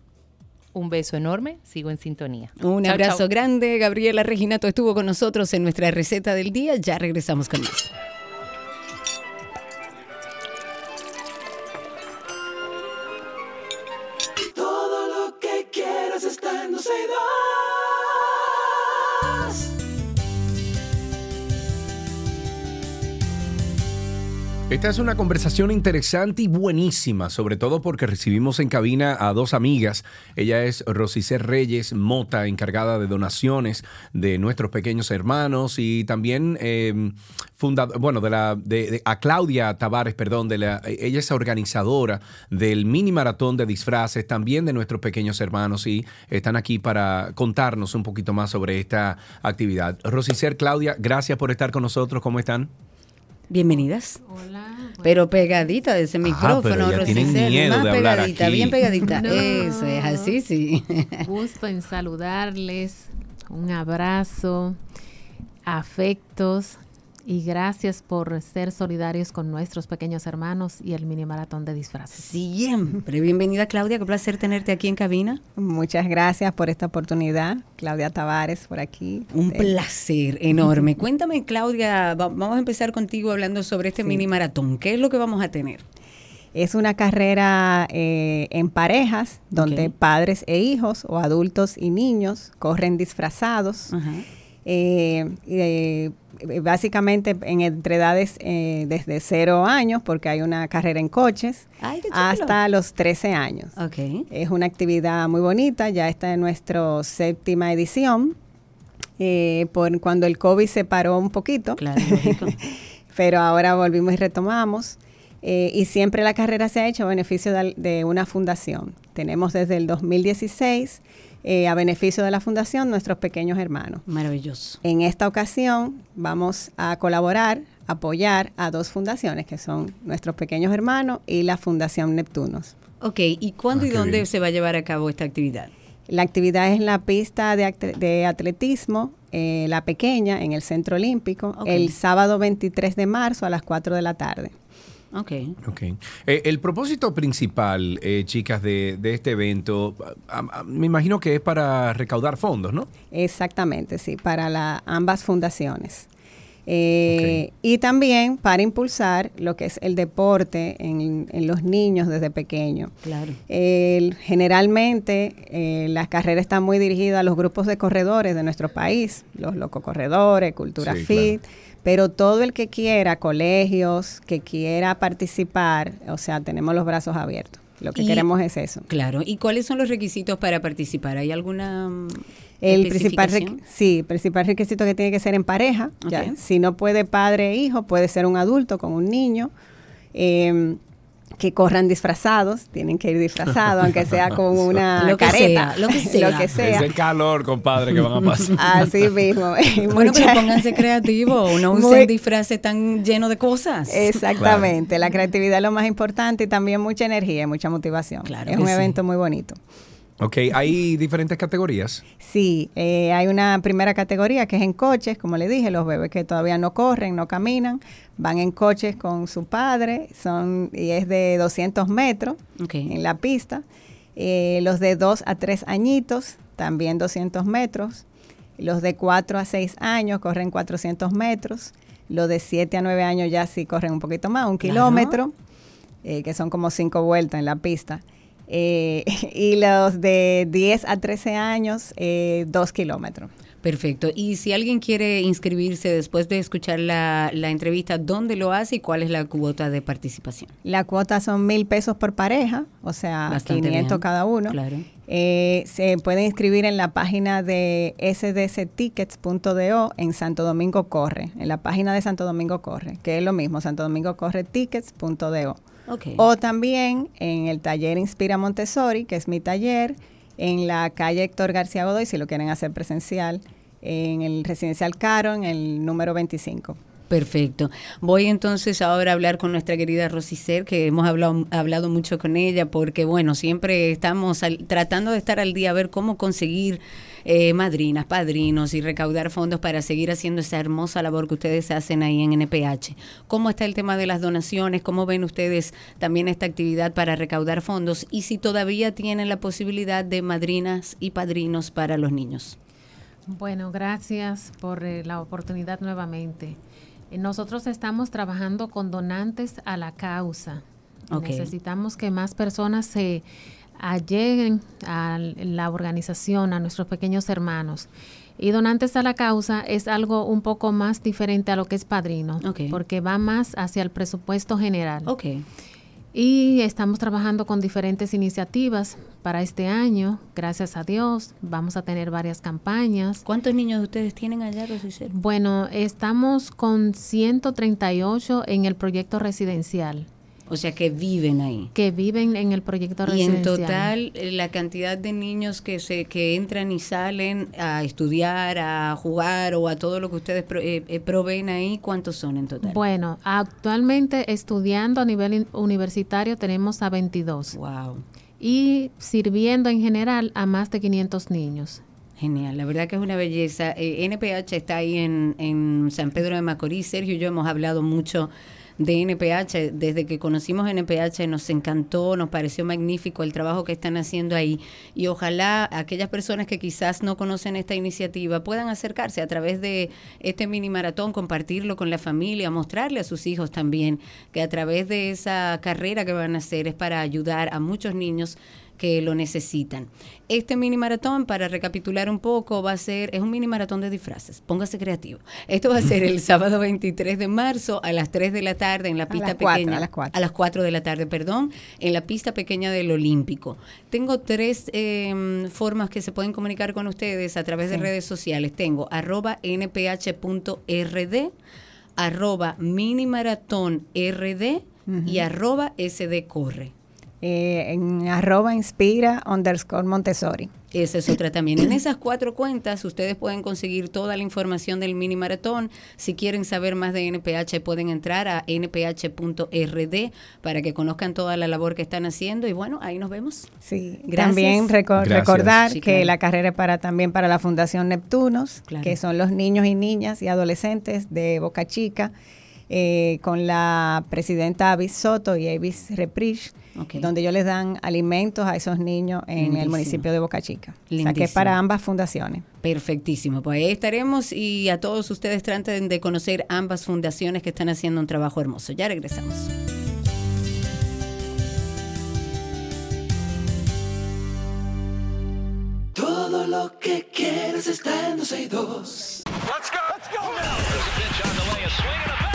Un beso enorme, sigo en sintonía. Un abrazo grande. Gabriela Reginato estuvo con nosotros en nuestra receta del día. Ya regresamos con más. Esta es una conversación interesante y buenísima, sobre todo porque recibimos en cabina a dos amigas. Ella es Rosicer Reyes Mota, encargada de donaciones de nuestros pequeños hermanos y también eh, funda, bueno, de la, de, a Claudia Tavares, perdón, de la, ella es organizadora del mini maratón de disfraces, también de nuestros pequeños hermanos y están aquí para contarnos un poquito más sobre esta actividad. Rosicer, Claudia, gracias por estar con nosotros. ¿Cómo están? Bienvenidas. Pero pegadita de ese micrófono, pero ya tienen Rosicel, miedo más de hablar pegadita, aquí. bien pegadita. No. Eso es así, sí. Gusto en saludarles, un abrazo, afectos y gracias por ser solidarios con nuestros pequeños hermanos y el mini maratón de disfraces. Siempre. Bienvenida, Claudia. Qué placer tenerte aquí en cabina. Muchas gracias por esta oportunidad. Claudia Tavares por aquí. Un Eh, placer enorme. Cuéntame, Claudia, va- vamos a empezar contigo hablando sobre este Sí. mini maratón. ¿Qué es lo que vamos a tener? Es una carrera eh, en parejas donde padres e hijos o adultos y niños corren disfrazados. Eh, eh, básicamente en entre edades eh, desde cero años, porque hay una carrera en coches, Ay, hasta los 13 años. Ok. Es una actividad muy bonita, ya está en nuestra séptima edición. por cuando el COVID se paró un poquito, Claro, pero ahora volvimos y retomamos. eh, y siempre la carrera se ha hecho a beneficio de, de una fundación. Tenemos desde el 2016 eh, a beneficio de la fundación nuestros pequeños hermanos. Maravilloso. En esta ocasión vamos a colaborar apoyar a dos fundaciones, que son nuestros pequeños hermanos y la Fundación Neptunos. Ok, ¿y cuándo Ah, y dónde bien. se va a llevar a cabo esta actividad? La actividad es en la pista de, atletismo, eh, la pequeña, en el Centro Olímpico, el sábado 23 de marzo a las 4 de la tarde. Ok. Ok. Eh, el propósito principal, eh, chicas, de, de este evento, a- a- me imagino que es para recaudar fondos, ¿no? Exactamente, sí, para la, ambas fundaciones. Eh, Y también para impulsar lo que es el deporte en, en los niños desde pequeños. Claro. El- generalmente eh, las carreras están muy dirigidas a los grupos de corredores de nuestro país, los lococorredores, Cultura Sí, Fit, pero todo el que quiera, colegios, que quiera participar, o sea, tenemos los brazos abiertos. Lo que Y- queremos es eso. Claro. ¿Y cuáles son los requisitos para participar? ¿Hay alguna El principal, sí, el principal requisito que tiene que ser en pareja. ya. Si no puede padre e hijo, puede ser un adulto con un niño. eh, que corran disfrazados, tienen que ir disfrazados, aunque sea con una Lo careta. sea, lo que sea. Lo que sea. Es el calor, compadre, que van a pasar. Así mismo. Bueno, pero pónganse creativos, no usen Muy- disfraces tan llenos de cosas. Exactamente, la creatividad es lo más importante y también mucha energía y mucha motivación. es que un sí. evento muy bonito. Ok, hay diferentes categorías. Sí, eh, hay una primera categoría que es en coches, como le dije, los bebés que todavía no corren, no caminan, van en coches con su padre, son y es de 200 metros en la pista. Eh, los de 2 a 3 añitos, también 200 metros. Los de 4 a 6 años corren 400 metros. Los de 7 a 9 años ya sí corren un poquito más, un Claro. kilómetro, eh, que son como 5 vueltas en la pista. Eh, y los de 10 a 13 años, 2 kilómetros. Perfecto. Y si alguien quiere inscribirse después de escuchar la, la entrevista, ¿dónde lo hace y cuál es la cuota de participación? La cuota son mil pesos por pareja, o sea, Bastante 500 bien. cada uno. Claro. Eh, se pueden inscribir en la página de sdctickets.do en Santo Domingo Corre, en la página de Santo Domingo Corre, que es lo mismo, Santo Domingo Corre tickets.do. Ok. O también en el taller Inspira Montessori, que es mi taller, en la calle Héctor García Godoy, si lo quieren hacer presencial, en el residencial Caro, en el número 25. Perfecto. Voy entonces ahora a hablar con nuestra querida Rosicer, que hemos hablado, mucho con ella, porque bueno, siempre estamos al- tratando de estar al día, a ver cómo conseguir eh, madrinas, padrinos y recaudar fondos para seguir haciendo esa hermosa labor que ustedes hacen ahí en NPH. ¿Cómo está el tema de las donaciones? ¿Cómo ven ustedes también esta actividad para recaudar fondos? Y si todavía tienen la posibilidad de madrinas y padrinos para los niños. Bueno, gracias por eh, la oportunidad nuevamente. Nosotros estamos trabajando con donantes a la causa. Necesitamos que más personas se alleguen a la organización, a nuestros pequeños hermanos. Y donantes a la causa es algo un poco más diferente a lo que es padrino, porque va más hacia el presupuesto general. Y estamos trabajando con diferentes iniciativas para este año. Gracias a Dios, vamos a tener varias campañas. ¿Cuántos niños ustedes tienen allá, Rosicer? Bueno, estamos con 138 en el proyecto residencial. O sea, que viven ahí. Que viven en el proyecto Y en residencial. total, eh, la cantidad de niños que se que entran y salen a estudiar, a jugar o a todo lo que ustedes pro- eh, eh, proveen ahí, ¿cuántos son en total? Bueno, actualmente estudiando a nivel universitario tenemos a 22. Wow. Y sirviendo en general a más de 500 niños. Genial, la verdad que es una belleza. Eh, NPH está ahí en, en San Pedro de Macorís. Sergio y yo hemos hablado mucho de NPH. Desde que conocimos NPH nos encantó, nos pareció magnífico el trabajo que están haciendo ahí. Y ojalá aquellas personas que quizás no conocen esta iniciativa puedan acercarse a través de este mini maratón, compartirlo con la familia, mostrarle a sus hijos también que a través de esa carrera que van a hacer es para ayudar a muchos niños que lo necesitan. Este mini maratón, para recapitular un poco, va a ser, es un mini maratón de disfraces, póngase creativo. Esto va a ser el sábado 23 de marzo a las 3 de la tarde en la pista las pequeña. a las cuatro. A las 4 de la tarde, perdón, en la pista pequeña del Olímpico. Tengo tres eh, formas que se pueden comunicar con ustedes a través de redes sociales. Tengo arroba nph.rd, arroba mini maratón rd y arroba sd corre. Eh, en arroba inspira underscore Montessori. Esa es otra también. En esas cuatro cuentas ustedes pueden conseguir toda la información del mini maratón. Si quieren saber más de NPH pueden entrar a nph.rd para que conozcan toda la labor que están haciendo y bueno, ahí nos vemos. Sí, Gracias. también reco- Gracias. recordar Sí, que claro. la carrera es para también para la Fundación Neptunos, Claro. que son los niños y niñas y adolescentes de Boca Chica, eh, con la presidenta Avis Soto y Avis Reprich, donde ellos les dan alimentos a esos niños en Lindísimo. el municipio de Boca Chica. O sea que es Lindísimo. para ambas fundaciones. Perfectísimo, pues ahí estaremos y a todos ustedes traten de conocer ambas fundaciones que están haciendo un trabajo hermoso. Ya regresamos. Todo lo que quieres está en 12 y 2. Let's go. Let's go now.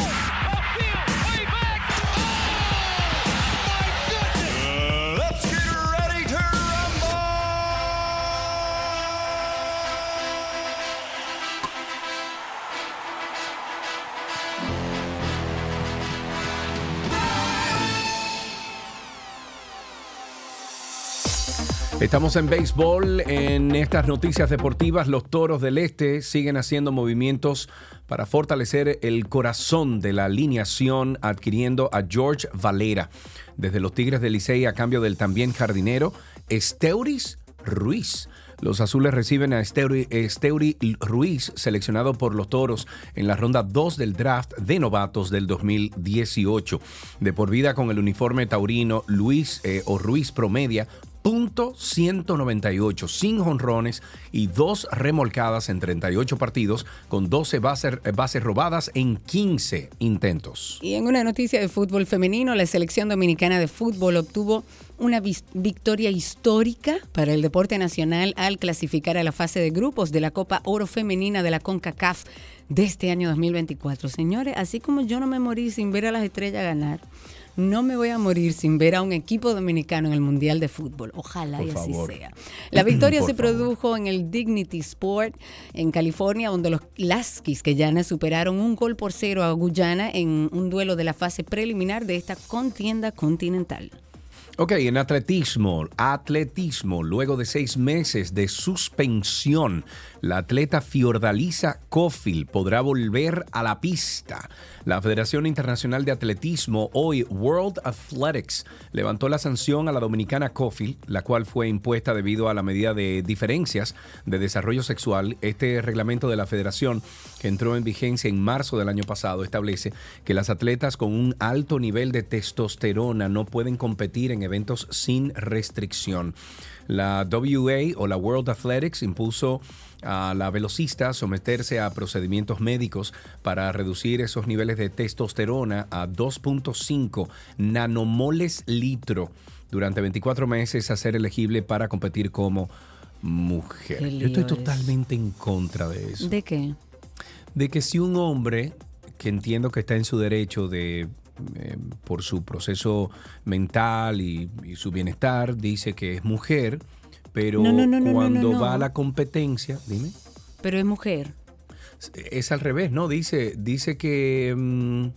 Estamos en béisbol. En estas noticias deportivas, los toros del Este siguen haciendo movimientos para fortalecer el corazón de la alineación, adquiriendo a George Valera desde los Tigres del Licey a cambio del también jardinero Esteuris Ruiz. Los azules reciben a Esteuri, Ruiz, seleccionado por los toros en la ronda 2 del draft de novatos del 2018. De por vida con el uniforme taurino, Luis eh, o Ruiz promedia punto 198, sin jonrones y dos remolcadas en 38 partidos, con 12 bases, bases robadas en 15 intentos. Y en una noticia de fútbol femenino, la selección dominicana de fútbol obtuvo una victoria histórica para el deporte nacional al clasificar a la fase de grupos de la Copa Oro Femenina de la CONCACAF de este año 2024. Señores, así como yo no me morí sin ver a las estrellas ganar, no me voy a morir sin ver a un equipo dominicano en el Mundial de Fútbol. Ojalá Por y así favor. sea. La victoria se produjo en el Dignity Sport en California, donde los Laskis que ya superaron un gol por cero a Guyana en un duelo de la fase preliminar de esta contienda continental. Ok, en atletismo, atletismo, luego de seis meses de suspensión, la atleta Fiordalisa Coffil podrá volver a la pista. La Federación Internacional de Atletismo, hoy World Athletics, levantó la sanción a la dominicana Coffil, la cual fue impuesta debido a la medida de diferencias de desarrollo sexual. Este reglamento de la federación, que entró en vigencia en marzo del año pasado, establece que las atletas con un alto nivel de testosterona no pueden competir en eventos sin restricción. La WA o la World Athletics impuso a la velocista someterse a procedimientos médicos para reducir esos niveles de testosterona a 2.5 nanomoles litro durante 24 meses a ser elegible para competir como mujer. Yo estoy es. totalmente en contra de eso ¿De qué? de que si un hombre, que entiendo que está en su derecho de eh, por su proceso mental y, y su bienestar, dice que es mujer, pero No, no, no, no, no, cuando va a la competencia, dime, Pero es mujer. es al revés, ¿no? Dice, dice que mm,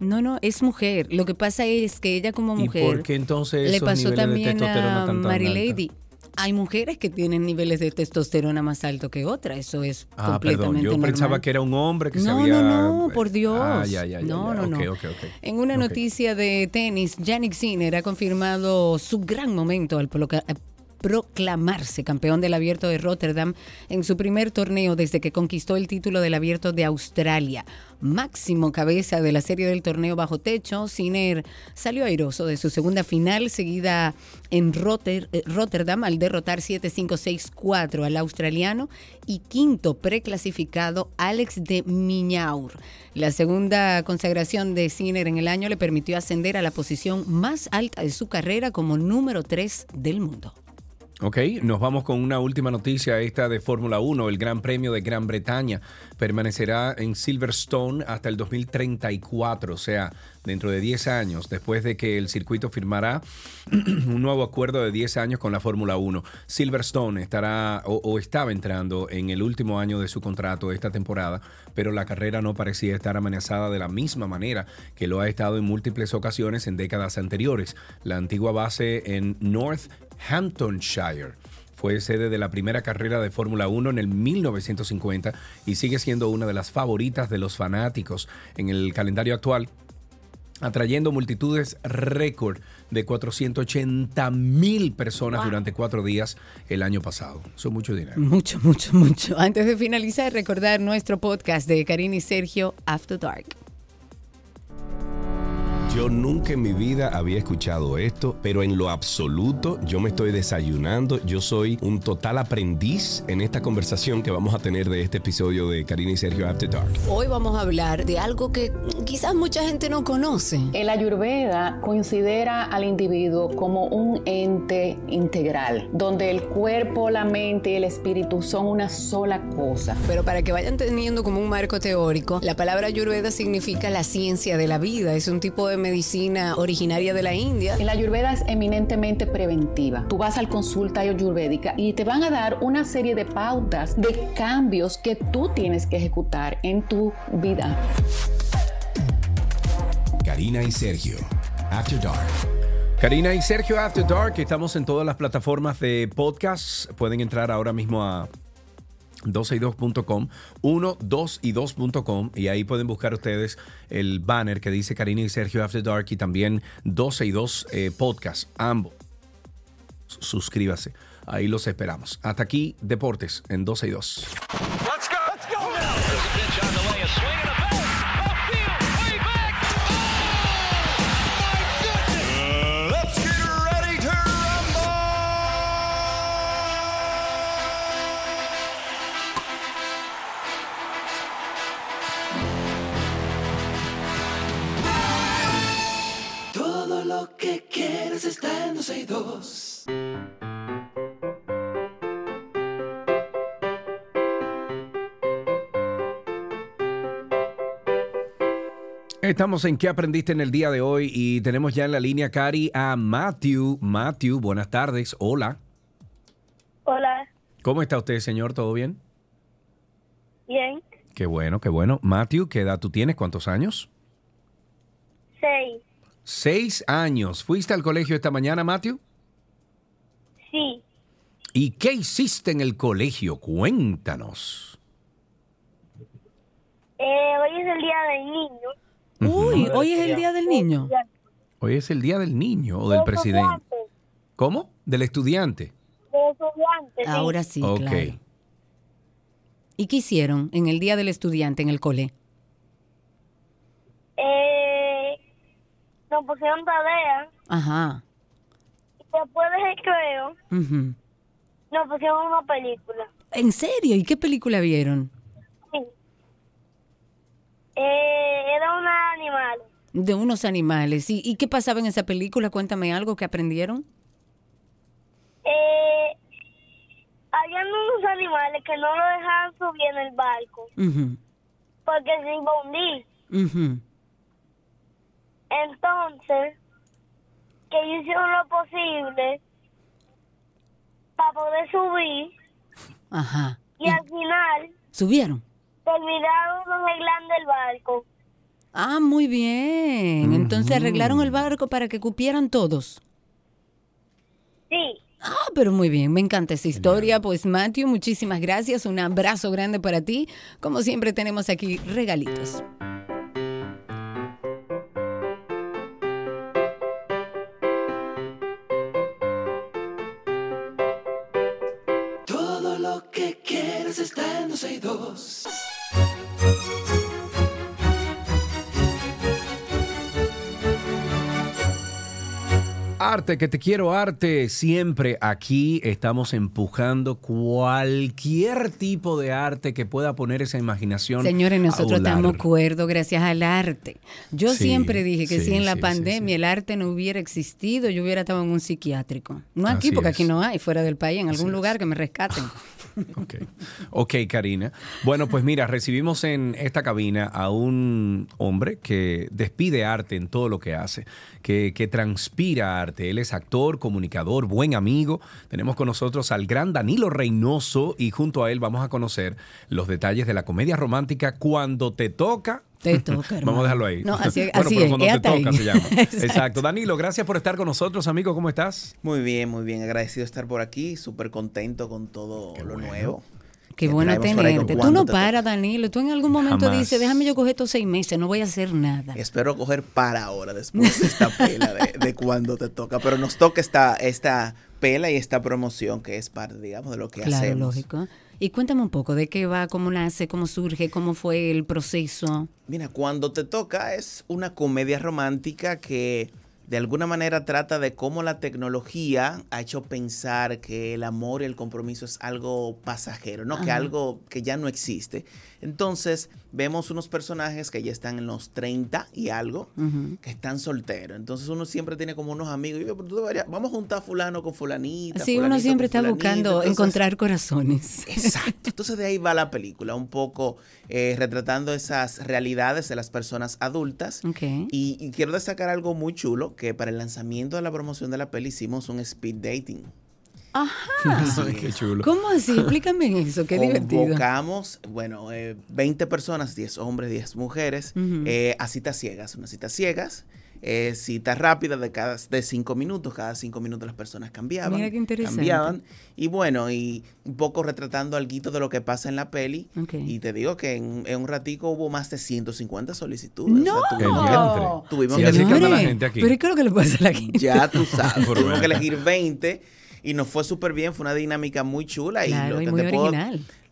No, no, es mujer. Lo que pasa es que ella como ¿Y mujer por qué entonces le esos pasó niveles de también testosterona a tan, tan Mary? Lady. Hay mujeres que tienen niveles de testosterona más altos que otras. Eso es Ah, perdón, completamente yo pensaba normal. que era un hombre que se No, había... no, no, por Dios. Ah, ya, ya, ya, No, no, no. Ok, ok, ok. En una noticia de tenis, Yannick Sinner ha confirmado su gran momento al a proclamarse campeón del Abierto de Rotterdam en su primer torneo desde que conquistó el título del Abierto de Australia. Máximo cabeza de la serie del torneo bajo techo, Sinner salió airoso de su segunda final seguida en eh, Rotterdam al derrotar 7-5-6-4 al australiano y quinto preclasificado Alex de Miñaur. La segunda consagración de Sinner en el año le permitió ascender a la posición más alta de su carrera como número 3 del mundo. Ok, nos vamos con una última noticia, esta de Fórmula 1. El Gran Premio de Gran Bretaña permanecerá en Silverstone hasta el 2034, o sea, dentro de 10 años, después de que el circuito firmará un nuevo acuerdo de 10 años con la Fórmula 1. Silverstone estará o, o estaba entrando en el último año de su contrato esta temporada, pero la carrera no parecía estar amenazada de la misma manera que lo ha estado en múltiples ocasiones en décadas anteriores. La antigua base en Northamptonshire fue sede de la primera carrera de Fórmula 1 en el 1950 y sigue siendo una de las favoritas de los fanáticos en el calendario actual atrayendo multitudes récord de 480 mil personas durante cuatro días el año pasado. Eso es mucho dinero. Mucho, mucho, mucho. Antes de finalizar, recordar nuestro podcast de Karina y Sergio After Dark. Yo nunca en mi vida había escuchado esto, pero en lo absoluto yo me estoy desayunando. Yo soy un total aprendiz en esta conversación que vamos a tener de este episodio de Karina y Sergio After Dark. Hoy vamos a hablar de algo que quizás mucha gente no conoce. El Ayurveda considera al individuo como un ente integral, donde el cuerpo, la mente y el espíritu son una sola cosa. Pero para que vayan teniendo como un marco teórico, la palabra Ayurveda significa la ciencia de la vida. Es un tipo de medicina originaria de la India. La Ayurveda es eminentemente preventiva. Tú vas al consulta ayurvédica y te van a dar una serie de pautas de cambios que tú tienes que ejecutar en tu vida. Karina y Sergio. After Dark. Karina y Sergio After Dark, estamos en todas las plataformas de podcast. Pueden entrar ahora mismo a 12y2.com, 1, 2 y 2.com y ahí pueden buscar ustedes el banner que dice Karina y Sergio After Dark y también 12 y 2 eh, podcast, ambos. Suscríbase, ahí los esperamos. Hasta aquí, Deportes en 12 quieres está en 12 y 2. Estamos en ¿Qué aprendiste en el día de hoy? Y tenemos ya en la línea, Cari, a Matthew. Matthew, buenas tardes. Hola. Hola, ¿Cómo está usted, señor? ¿Todo bien? bien. Qué bueno, qué bueno. Matthew, ¿qué edad tú tienes? ¿Cuántos años? Seis. Seis años. ¿Fuiste al colegio esta mañana, Matthew? Sí. ¿Y qué hiciste en el colegio? Cuéntanos. Eh, hoy es el día del niño. Uy, hoy es el día del niño. Hoy es el día del niño o del presidente. ¿Cómo? Del estudiante. De estudiantes. Ahora sí, claro. ¿Y qué hicieron en el día del estudiante en el cole? Nos pusieron tarea. Ajá. Y después del recreo, ujú. nos pusieron una película. ¿En serio? ¿Y qué película vieron? Sí. Eh, era una animal. De unos animales. ¿Y, y qué pasaba en esa película? Cuéntame algo que aprendieron. Eh, habían unos animales que no lo dejaban subir en el barco Ujú, porque se iba a hundir. Entonces, que ellos hicieron lo posible para poder subir Ajá. y al final ¿Subieron? terminaron arreglando el barco. Ah, muy bien. Entonces arreglaron el barco para que cupieran todos. Sí. Ah, pero muy bien, me encanta esa historia. Pues Matthew, muchísimas gracias. Un abrazo grande para ti. Como siempre tenemos aquí regalitos. Arte, que te quiero arte. Siempre aquí estamos empujando cualquier tipo de arte que pueda poner esa imaginación. Señores, nosotros estamos acuerdo gracias al arte. Yo Sí, siempre dije que sí, si en la sí, pandemia el arte no hubiera existido, yo hubiera estado en un psiquiátrico. No aquí, Así porque es. aquí no hay, fuera del país, en algún lugar que me rescaten. Ok, Karina. Bueno, pues mira, recibimos en esta cabina a un hombre que despide arte en todo lo que hace, que, que transpira arte. Él es actor, comunicador, buen amigo. Tenemos con nosotros al gran Danilo Reynoso y junto a él vamos a conocer los detalles de la comedia romántica Cuando te toca. Te toca, hermano. Vamos a dejarlo ahí. No, así- bueno, así pero es, cuando es te toca ahí. se llama. Exacto. Exacto. Danilo, gracias por estar con nosotros, amigo. ¿Cómo estás? Muy bien, muy bien. Agradecido de estar por aquí. Súper contento con todo lo nuevo. Qué bueno tenerte. Tú no te paras, Danilo. Tú en algún momento Jamás. dices, déjame yo coger estos seis meses, no voy a hacer nada. Espero coger para ahora después de esta pela de, de cuando te toca. Pero nos toca esta, esta pela y esta promoción que es parte, digamos, de lo que Claro, hacemos. lógico. Y cuéntame un poco de qué va, cómo nace, cómo surge, cómo fue el proceso. Mira, cuando te toca es una comedia romántica que de alguna manera trata de cómo la tecnología ha hecho pensar que el amor y el compromiso es algo pasajero, ¿no? Que algo que ya no existe. Entonces, vemos unos personajes que ya están en los 30 y algo, que están solteros. Entonces, uno siempre tiene como unos amigos. Y yo, pero tú deberías- vamos a juntar a fulano con fulanita. Sí, uno siempre está fulanita. buscando Entonces, encontrar corazones. Exacto. Entonces de ahí va la película, un poco eh, retratando esas realidades de las personas adultas. Ok. Y, y quiero destacar algo muy chulo, que para el lanzamiento de la promoción de la peli hicimos un speed dating. Ajá. Qué chulo. ¿Cómo así? Explícame eso, qué divertido. Convocamos, bueno, eh, 20 personas, 10 hombres, 10 mujeres, Ujú. eh, a citas ciegas, unas citas ciegas. Eh, citas rápidas de cada de cinco minutos, cada cinco minutos las personas cambiaban. Mira qué interesante. Cambiaban. Y bueno, y un poco retratando algo de lo que pasa en la peli. Ok. Y te digo que en, en un ratico hubo más de 150 solicitudes. ¡No! O sea, tuvimos que- tuvimos Sí, que- anda la gente aquí. Pero ¿y qué es lo que le pasa a la gente? ya tú sabes. Tuvimos que elegir 20 y nos fue súper bien. Fue una dinámica muy chula. Claro, y y lo que, muy te puedo,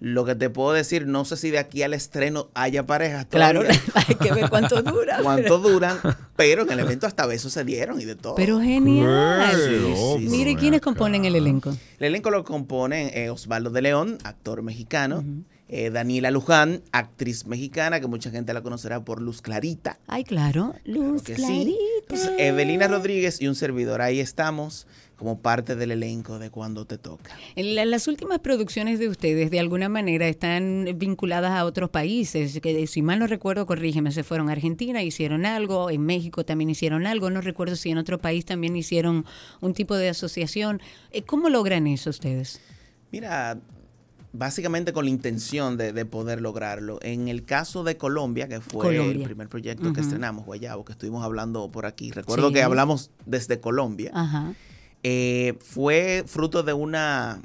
lo que te puedo decir, no sé si de aquí al estreno haya parejas. Claro, hay que ver cuánto dura. cuánto duran, pero en el evento hasta besos se dieron y de todo. Pero genial. Sí, sí, sí. Mire, ¿quiénes componen el elenco? El elenco lo componen eh, Osvaldo de León, actor mexicano. eh, Daniela Luján, actriz mexicana, que mucha gente la conocerá por Luz Clarita. Ay, claro. Luz sí. clarita. Entonces, Evelina Rodríguez y un servidor, ahí estamos como parte del elenco de Cuando Te Toca. Las últimas producciones de ustedes, de alguna manera, están vinculadas a otros países. Que si mal no recuerdo, corrígeme, se fueron a Argentina, hicieron algo, en México también hicieron algo, no recuerdo si en otro país también hicieron un tipo de asociación. Eh, ¿Cómo logran eso ustedes? Mira, básicamente con la intención de, de poder lograrlo. En el caso de Colombia, que fue el primer proyecto que estrenamos, Guayabo, que estuvimos hablando por aquí. Recuerdo Sí. que hablamos desde Colombia. Ajá. Eh, fue fruto de una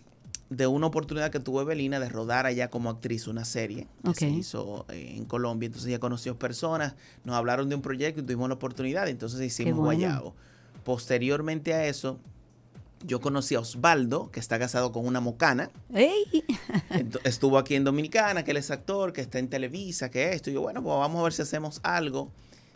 de una oportunidad que tuvo Evelina de rodar allá como actriz una serie que se hizo eh, en Colombia. Entonces ella conoció personas, nos hablaron de un proyecto y tuvimos la oportunidad. Entonces hicimos bueno. Guayabo. Posteriormente a eso, yo conocí a Osvaldo, que está casado con una mocana. Estuvo aquí en Dominicana, que él es actor, que está en Televisa, que esto. Y yo, bueno, pues vamos a ver si hacemos algo.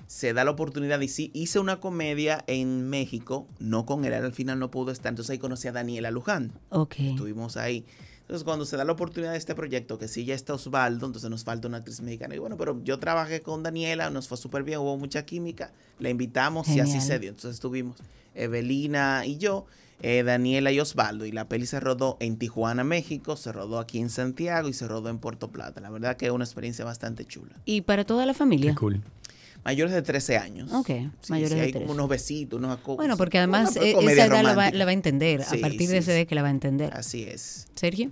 Se da la oportunidad y sí, hice una comedia en México, no con él, al final no pudo estar. Entonces ahí conocí a Daniela Luján. Ok. Estuvimos ahí. Entonces cuando se da la oportunidad de este proyecto, que sí ya está Osvaldo, entonces nos falta una actriz mexicana. Y bueno, pero yo trabajé con Daniela, nos fue súper bien, hubo mucha química, la invitamos y así Genial. se dio. Entonces estuvimos Evelina y yo, eh, Daniela y Osvaldo. Y la peli se rodó en Tijuana, México, se rodó aquí en Santiago y se rodó en Puerto Plata. La verdad que es una experiencia bastante chula. ¿Y para toda la familia? Cool. Mayores de 13 años. Ok, Sí, mayores sí, de hay 13. como unos besitos, unos Bueno, porque además eh, comedia esa edad la va, la va a entender. Sí, a partir sí, de esa sí. edad que la va a entender. Así es. Sergio.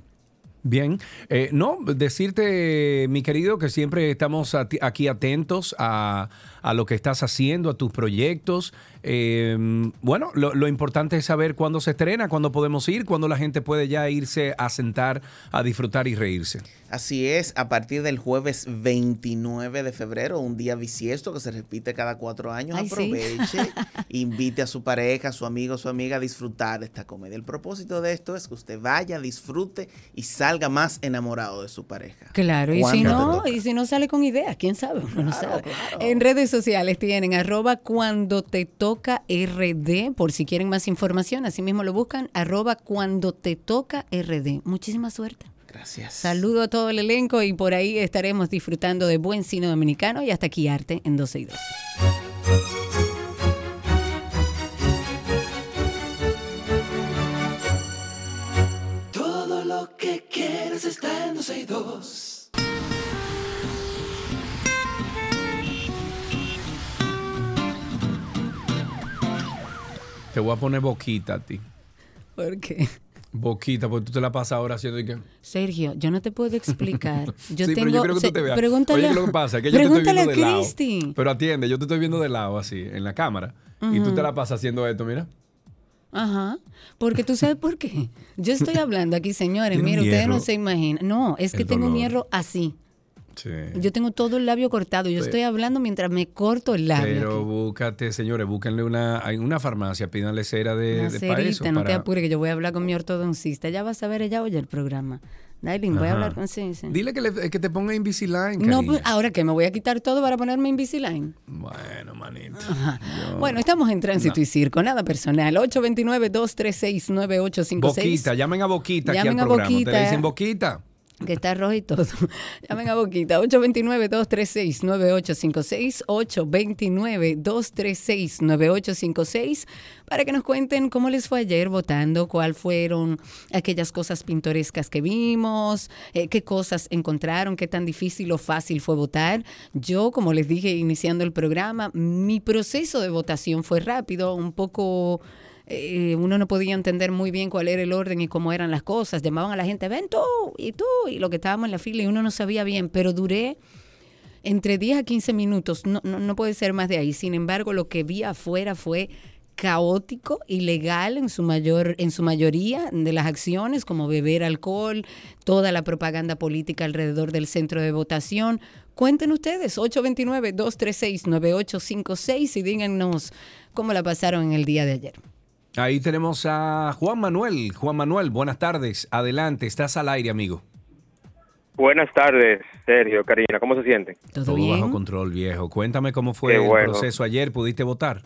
Bien, Eh, no, decirte, mi querido, que siempre estamos aquí atentos a, a lo que estás haciendo, a tus proyectos. Eh, bueno, lo, lo importante es saber cuándo se estrena, cuándo podemos ir, cuándo la gente puede ya irse a sentar, a disfrutar y reírse. Así es, a partir del jueves 29 de febrero, un día bisiesto que se repite cada cuatro años, Ay, sí. aproveche, invite a su pareja, a su amigo, a su amiga a disfrutar de esta comedia. El propósito de esto es que usted vaya, disfrute y salga más enamorado de su pareja. Claro, y si ¿Cuánto no, y si no sale con ideas, quién sabe, uno no sabe. En redes sociales tienen arroba cuando te toca RD, por si quieren más información, así mismo lo buscan, arroba cuando te toca RD. Muchísima suerte. Gracias. Saludo a todo el elenco y por ahí estaremos disfrutando de buen cine dominicano y hasta aquí arte en 12 y 2. Todo lo que quieres está en 12 y 2. Te voy a poner boquita a ti. ¿Por qué? Boquita, porque tú te la pasas ahora haciendo y que... Sergio, yo no te puedo explicar. Yo sí, tengo, pero yo creo que se- tú te veas. Pregúntale, Oye, lo que pasa es que yo te estoy viendo de a lado. Cristi. Pero atiende, yo te estoy viendo de lado así, en la cámara. Y tú te la pasas haciendo esto, mira. Ajá. Porque tú sabes por qué. Yo estoy hablando aquí, señores. Mira, ustedes no se imaginan. No, es que tengo un hierro así. Sí. Yo tengo todo el labio cortado. Yo estoy hablando mientras me corto el labio. Pero aquí. búscate, señores, búsquenle una, hay una farmacia, pídanle cera de, Una de para eso. cerita, no te apures que yo voy a hablar con mi ortodoncista. Ya vas a ver, ella oye el programa. Dailin, voy a hablar con sí, sí. Dile que, le- que te ponga Invisalign, No, pues, ahora que me voy a quitar todo para ponerme Invisalign. Bueno, manito. Yo- Bueno, estamos en tránsito No. y circo, nada personal. 829-236-9856. Boquita, llamen a Boquita aquí Llamen al a programa. Boquita. Te le dicen Boquita. Que está rojo y todo. Llamen a Boquita, 829-236-9856, 829-236-9856, para que nos cuenten cómo les fue ayer votando, cuál fueron aquellas cosas pintorescas que vimos, eh, qué cosas encontraron, qué tan difícil o fácil fue votar. Yo, como les dije iniciando el programa, mi proceso de votación fue rápido, un poco eh, uno no podía entender muy bien cuál era el orden y cómo eran las cosas. Llamaban a la gente, ven tú y tú, y lo que estábamos en la fila y uno no sabía bien, pero duré entre 10 a 15 minutos, no, no, no puede ser más de ahí. Sin embargo, lo que vi afuera fue caótico, ilegal en su mayor en su mayoría de las acciones como beber alcohol, toda la propaganda política alrededor del centro de votación. Cuenten ustedes 829-236-9856 y díganos cómo la pasaron en el día de ayer. Ahí tenemos a Juan Manuel. Juan Manuel, buenas tardes. Adelante, estás al aire, amigo. Buenas tardes, Sergio, Karina, ¿cómo se sienten? Todo bajo control, viejo. Cuéntame cómo fue Qué el bueno. proceso ayer. ¿Pudiste votar?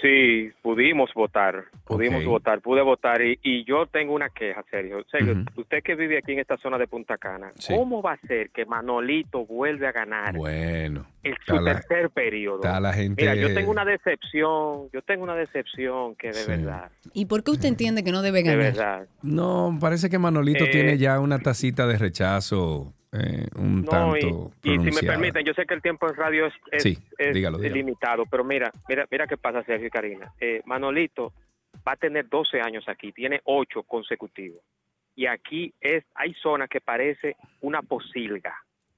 Sí, pudimos votar, pudimos votar, pude votar y, y yo tengo una queja, Sergio. Sergio, usted que vive aquí en esta zona de Punta Cana, Sí. ¿cómo va a ser que Manolito vuelve a ganar Bueno. el su la- tercer periodo? está la gente- Mira, yo tengo una decepción, yo tengo una decepción que de Sí. verdad, ¿Y por qué usted entiende que no debe de ganar? verdad. No, parece que Manolito Eh, tiene ya una tacita de rechazo eh, un No, tanto y, y si me permiten, yo sé que el tiempo en radio es, es- Sí, es dígalo, dígalo. limitado, pero mira, mira, mira qué pasa, Sergio y Karina. Eh, Manolito va a tener 12 años aquí, tiene 8 consecutivos. Y aquí es, hay zonas que parece una posilga.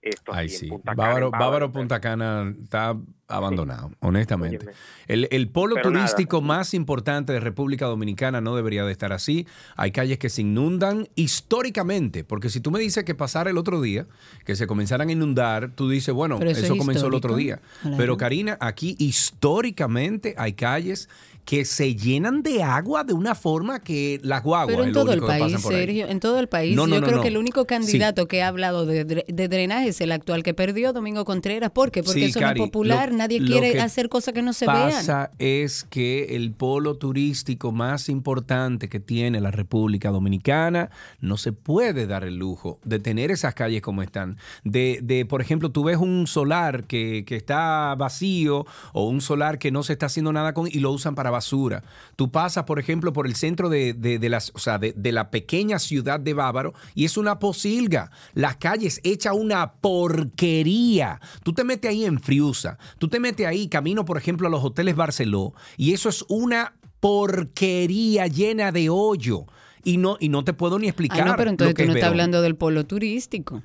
Esto Ay, aquí en sí. Punta Cana, Bávaro, en Bávaro. Bávaro Punta Cana está abandonado, honestamente. El, el polo Pero nada. turístico más importante de República Dominicana no debería de estar así. Hay calles que se inundan históricamente, porque si tú me dices que pasara el otro día, que se comenzaran a inundar, tú dices, bueno, Pero eso eso, es comenzó el otro día. Pero Karina, aquí históricamente hay calles que se llenan de agua de una forma que las guaguas Pero en todo el país. Sergio, en todo el país. No, no, yo no, creo que el único Sí. candidato que ha hablado de, de drenaje es el actual que perdió, Domingo Contreras. ¿Por qué? Porque Sí, eso Cari, no es popular, lo- nadie quiere hacer cosas que no se vean. pasa es que el polo turístico más importante que tiene la República Dominicana no se puede dar el lujo de tener esas calles como están. De, de, por ejemplo, tú ves un solar que, que está vacío o un solar que no se está haciendo nada con y lo usan para basura. Tú pasas, por ejemplo, por el centro de, de- de las, o sea, de, de la pequeña ciudad de Bávaro y es una posilga. Las calles hecha una porquería. Tú te metes ahí en Friusa, tú te metes ahí camino, por ejemplo, a los hoteles Barceló y eso es una porquería llena de hoyo. Y no, y no te puedo ni explicar. Ah, no, pero entonces lo que tú no es estás hablando del polo turístico.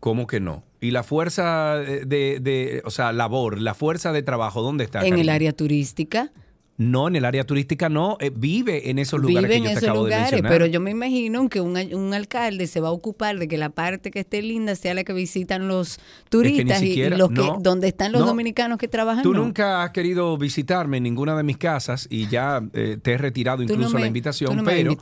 ¿Cómo que no? Y la fuerza de, de- o sea, labor, la fuerza de trabajo, ¿dónde está? En el área turística. No, en el área turística no, eh, vive en esos lugares Vive en que yo te esos acabo de lugares, mencionar. pero yo me imagino que un, un alcalde se va a ocupar de que la parte que esté linda sea la que visitan los turistas y- siquiera- los que donde están los no. dominicanos que trabajan. Tú no. nunca has querido visitarme en ninguna de mis casas y ya eh, te he retirado incluso me- la invitación, pero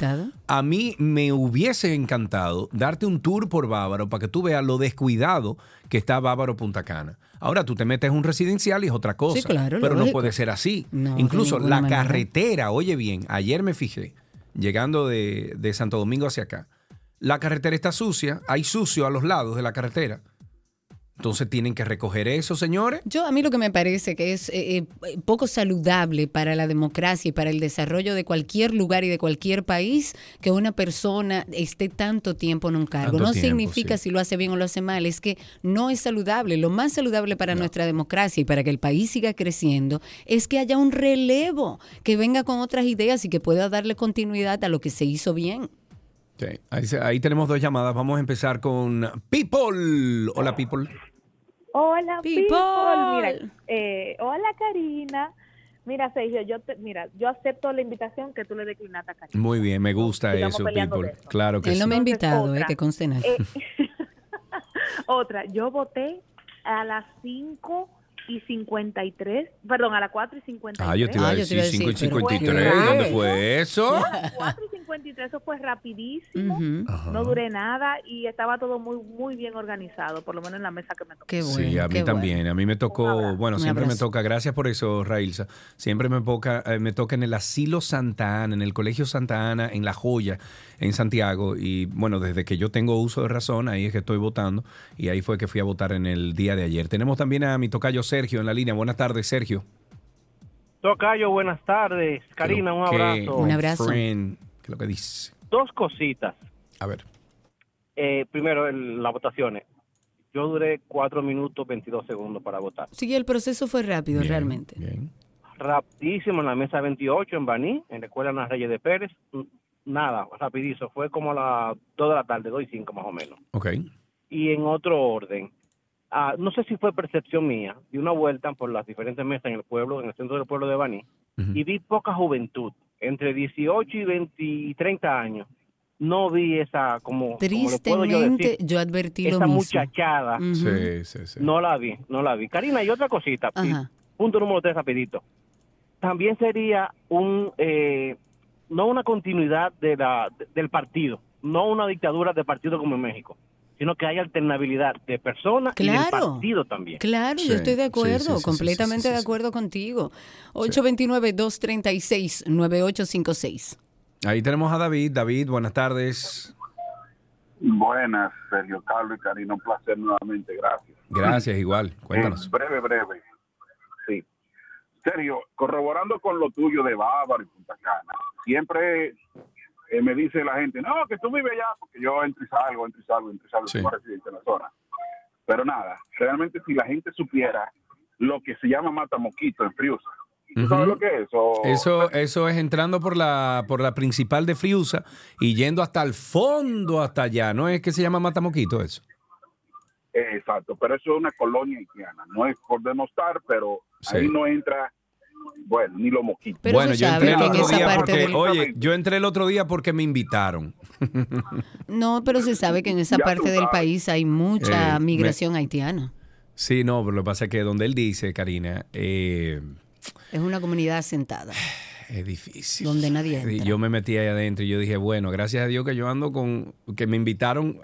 a mí me hubiese encantado darte un tour por Bávaro para que tú veas lo descuidado que está Bávaro Punta Cana. Ahora tú te metes en un residencial y es otra cosa, Sí, claro, pero no puede ser así. No, incluso la manera. carretera, oye bien, ayer me fijé, llegando de, de Santo Domingo hacia acá, la carretera está sucia, hay sucio a los lados de la carretera. Entonces tienen que recoger eso, señores. Yo a mí lo que me parece que es eh, eh, poco saludable para la democracia y para el desarrollo de cualquier lugar y de cualquier país que una persona esté tanto tiempo en un cargo. Tanto no tiempo, significa si lo hace bien o lo hace mal, es que no es saludable. Lo más saludable para nuestra democracia y para que el país siga creciendo es que haya un relevo, que venga con otras ideas y que pueda darle continuidad a lo que se hizo bien. Sí, ahí, tenemos dos llamadas. Vamos a empezar con People. Hola, People. Hola, People. people. Mira, eh, hola, Karina. Mira, Sergio, yo te, mira, yo acepto la invitación que tú le declinaste a Karina. Muy bien, me gusta eso, People. eso. Claro que Él no sí. me ha invitado, eh, otra. que conste. Eh, Otra, yo voté a las 5 y 53, perdón, a las 4 y 53. Ah, yo te iba a Ah, decir iba a 5 y decir, pero 53. bueno. ¿Dónde fue eso? No, a las 4 y 53, eso fue rapidísimo, Ujú. no duré nada y estaba todo muy muy bien organizado, por lo menos en la mesa que me tocó. Qué bueno, Sí, a mí qué también. A mí me tocó, bueno, siempre me toca, gracias por eso, Railsa. Siempre me, toca, eh, me toca en el Asilo Santa Ana, en el Colegio Santa Ana, en La Joya, en Santiago. Y bueno, desde que yo tengo uso de razón, ahí es que estoy votando. Y ahí fue que fui a votar en el día de ayer. Tenemos también a mi tocayo Sergio en la línea. Buenas tardes, Sergio. Tocayo, buenas tardes. Karina, un ¿Qué, abrazo. my friend? ¿Qué es lo que dice? Dos cositas. A ver. Eh, primero, el- las votaciones. Yo duré 4 minutos 22 segundos para votar. Sí, el proceso fue rápido, realmente. Rapidísimo en la mesa 28 en Baní, en la Escuela Ana Reyes de Pérez. Nada, rapidísimo. Fue como a las 2 de la tarde, 2 y 5 más o menos. Ok. Y en otro orden, ah, no sé si fue percepción mía, di una vuelta por las diferentes mesas en el pueblo, en el centro del pueblo de Baní, y vi poca juventud, entre 18 y 20 y 30 años. No vi esa, como, como le puedo yo Tristemente, decir, yo advertí lo esa mismo. muchachada. Sí, sí, sí. No la vi, no la vi. Karina, y otra cosita, Ajá. punto número tres, rapidito. También sería un, eh, no una continuidad de la, de- del partido, no una dictadura de partido como en México, sino que hay alternabilidad de personas y del partido también. Claro, yo estoy de acuerdo, completamente de acuerdo contigo. 829-236-9856. Ahí tenemos a David. David, buenas tardes. Buenas, Sergio Carlos y Karina, un placer nuevamente, gracias. Gracias, igual. Cuéntanos. Eh, breve, breve. Sergio, corroborando con lo tuyo de Bávaro y Punta Cana, siempre eh, me dice la gente, no, que tú vives allá, porque yo entro y salgo, entro y salgo, entro y salgo, Sí. como residente en la zona. Pero nada, realmente si la gente supiera lo que se llama matamoquito en Friusa, ¿tú sabes lo que es? O- Eso, eso es entrando por la, por la principal de Friusa y yendo hasta el fondo, hasta allá. ¿No es que se llama Matamoquito eso? Exacto, pero eso es una colonia haitiana, no es por demostrar, pero Sí. ahí no entra, bueno, ni lo moquito. bueno, yo entré el otro día porque, oye, yo entré el otro día porque me invitaron. No, pero se sabe que en esa Ya parte del país hay mucha Eh, me- migración haitiana. Sí, no, pero lo que pasa es que donde él dice, Karina, eh, Es una comunidad asentada, es difícil. donde nadie entra. Yo me metí ahí adentro y yo dije, bueno, gracias a Dios que yo ando con, que me invitaron,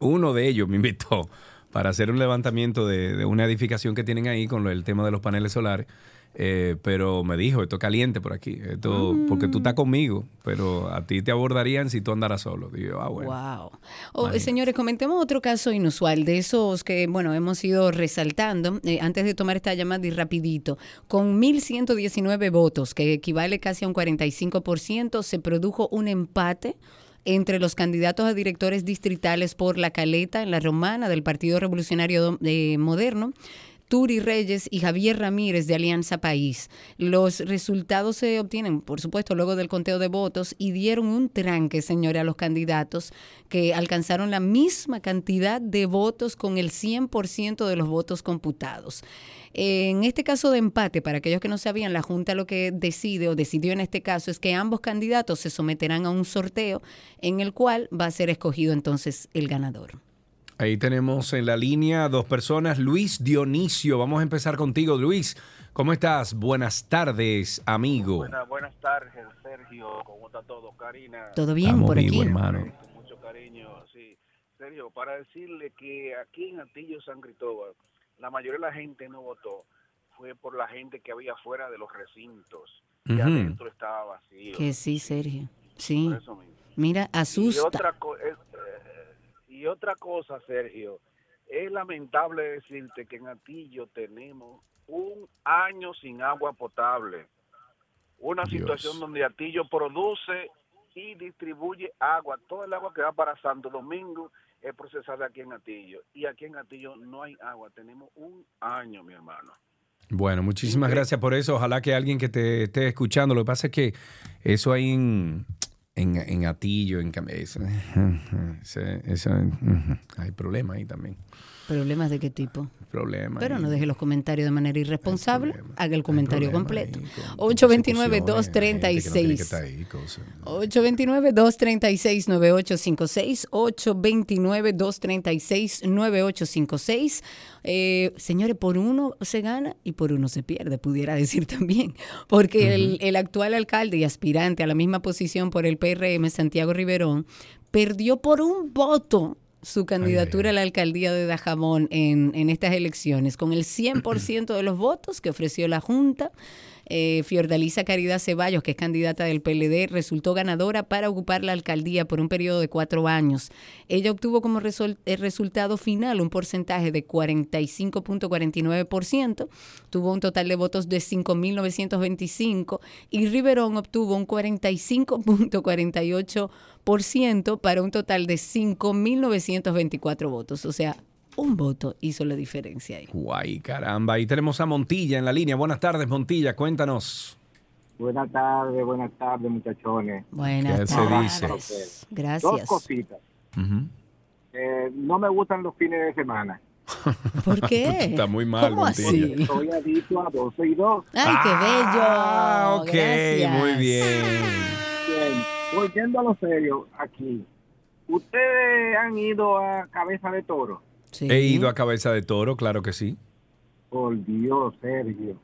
uno de ellos me invitó para hacer un levantamiento de, de una edificación que tienen ahí con lo- el tema de los paneles solares. Eh, pero me dijo, esto es caliente por aquí, esto, porque tú estás conmigo, pero a ti te abordarían si tú andaras solo. Digo, ah, bueno. Wow. Oh, señores, comentemos otro caso inusual de esos que, bueno, hemos ido resaltando eh, antes de tomar esta llamada y rapidito. Con 1.119 votos, que equivale casi a un 45%, se produjo un empate entre los candidatos a directores distritales por la Caleta en la Romana del Partido Revolucionario eh, Moderno Turi Reyes y Javier Ramírez de Alianza País. Los resultados se obtienen, por supuesto, luego del conteo de votos y dieron un tranque, señores, a los candidatos que alcanzaron la misma cantidad de votos con el 100% de los votos computados. En este caso de empate, para aquellos que no sabían, la Junta lo que decide o decidió en este caso es que ambos candidatos se someterán a un sorteo en el cual va a ser escogido entonces el ganador. Ahí tenemos en la línea dos personas. Luis Dionisio, vamos a empezar contigo, Luis. ¿Cómo estás? Buenas tardes, amigo. Buenas, buenas tardes, Sergio. ¿Cómo está todo? Karina. Todo bien Estamos por aquí. vivos, hermano. Con mucho cariño, sí. Sergio, para decirle que aquí en Antillo San Cristóbal, la mayoría de la gente no votó. Fue por la gente que había fuera de los recintos. Que Ujú. adentro estaba vacío. Que sí, Sergio. Sí. Por eso mismo. Mira, Y asusta. otra, eh, y otra cosa, Sergio, es lamentable decirte que en Atillo tenemos un año sin agua potable. Una Dios. situación donde Atillo produce y distribuye agua. Todo el agua que va para Santo Domingo es procesada aquí en Atillo. Y aquí en Atillo no hay agua. Tenemos un año, mi hermano. Bueno, muchísimas gracias por eso. Ojalá que alguien que te esté escuchando. Lo que pasa es que eso ahí en, en, Atillo, en eso, eso, hay problemas ahí también. ¿Problemas de qué tipo? Problemas. Pero ahí. no deje los comentarios de manera irresponsable. Haga el comentario completo. Hay 829-236. gente que no tiene que estar ahí, cosas. 829-236-9856. 829-236-9856. Eh, señores, por uno se gana y por uno se pierde, pudiera decir también. Porque el, el actual alcalde y aspirante a la misma posición por el PRM, Santiago Riverón, perdió por un voto su candidatura a la alcaldía de Dajabón en, en estas elecciones, con el 100% de los votos que ofreció la Junta. Eh, Caridad Ceballos, que es candidata del PLD, resultó ganadora para ocupar la alcaldía por un periodo de cuatro años. Ella obtuvo como el resultado final un porcentaje de 45.49%, tuvo un total de votos de 5.925 y Riverón obtuvo un 45.48% para un total de 5.924 votos. O sea, un voto hizo la diferencia ahí. Guay, caramba. Ahí tenemos a Montilla en la línea. Buenas tardes, Montilla. Cuéntanos. Buenas tardes, buenas tardes, muchachones. Buenas ¿Qué se tardes. dice? Gracias. Dos cositas. Eh, no me gustan los fines de semana. ¿Por qué? Está muy mal, ¿Cómo Montilla. así? Estoy adicto a 12 y 2. ¡Ay, qué bello! Ah, ok, Gracias. muy bien. Bien, volviendo a lo serio aquí. ¿Ustedes han ido a Cabeza de Toro? He ido a Cabeza de Toro, claro que sí. Por Dios, Sergio.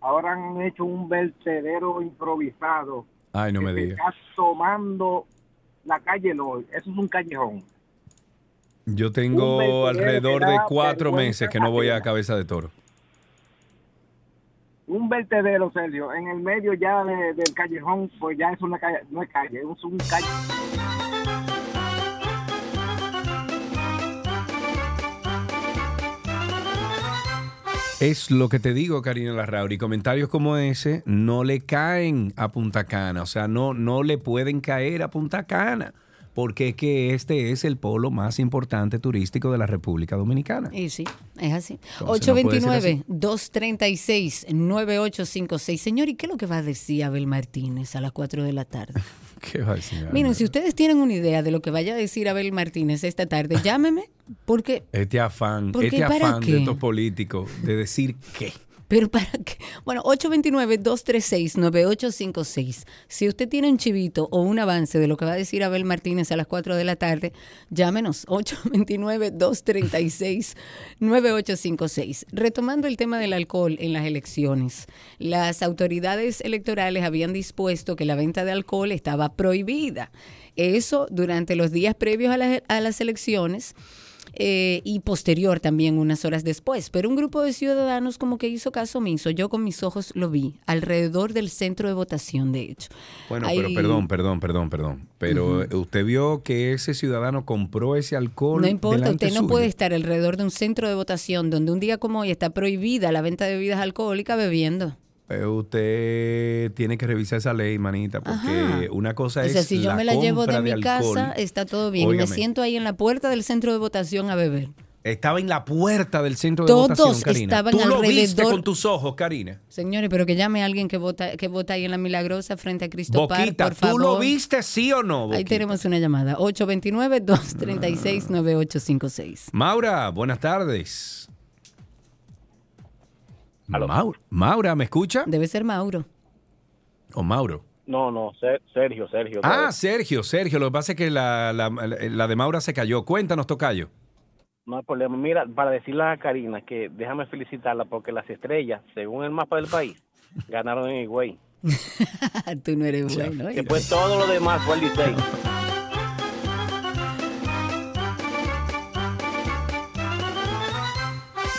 Ahora han hecho un vertedero improvisado. Ay, no me que digas. Está tomando la calle Loy. Eso es un callejón. Yo tengo alrededor de cuatro meses que no voy a. Cabeza de Toro. Un vertedero, Sergio. En el medio ya de- del callejón, pues ya es una calle, no es calle, es un calle. Es lo que te digo, Karina Larrauri. Comentarios como ese no le caen a Punta Cana. O sea, no, no le pueden caer a Punta Cana. Porque es que este es el polo más importante turístico de la República Dominicana. Y sí, es así. Entonces, no puede ser así. 829-236-9856. Señor, ¿y qué es lo que va a decir Abel Martínez a las 4 de la tarde? ¿Qué va a decir? Miren, si ustedes tienen una idea de lo que vaya a decir Abel Martínez esta tarde, llámeme, porque Este afán, este ¿Para afán qué? de estos políticos de decir qué. Pero para qué? Bueno, 829-236-9856. Si usted tiene un chivito o un avance de lo que va a decir Abel Martínez a las 4 de la tarde, llámenos 829-236-9856. Retomando el tema del alcohol en las elecciones, las autoridades electorales habían dispuesto que la venta de alcohol estaba prohibida. Eso durante los días previos a, las- a las elecciones eh, y posterior también unas horas después. Pero un grupo de ciudadanos como que hizo caso omiso. Yo con mis ojos lo vi alrededor del centro de votación, de hecho. Bueno, pero perdón, perdón, perdón, perdón. Pero eh, usted vio que ese ciudadano compró ese alcohol. No importa, usted no suyo. puede estar alrededor de un centro de votación donde un día como hoy está prohibida la venta de bebidas alcohólicas bebiendo. Eh, Usted tiene que revisar esa ley, manita, porque Ajá. una cosa O es sea, si yo la me la llevo de mi alcohol. casa, está todo bien. Y me siento ahí en la puerta del centro de votación a beber. Estaba en la puerta del centro de Todos votación, Karina. estaban Tú lo viste con tus ojos, Karina. Señores, pero que llame a alguien que vota, que vota ahí en la Milagrosa frente a Cristo Park, Boquita, por favor. ¿tú lo viste sí o no? Ahí Boquita? tenemos una llamada. 829-236-9856. Maura, buenas tardes. Maura, Maura, ¿me escucha? Debe ser Mauro. ¿O Mauro? No, no, Ser- Sergio, Sergio. Ah, Sergio, Sergio. Lo que pasa es que la, la- la de Maura se cayó. Cuéntanos, Tocayo. No hay problema. Mira, para decirle a Karina que déjame felicitarla porque las estrellas, según el mapa del país, ganaron en Higüey. Tú no eres bueno. Después todo lo demás fue el Licey.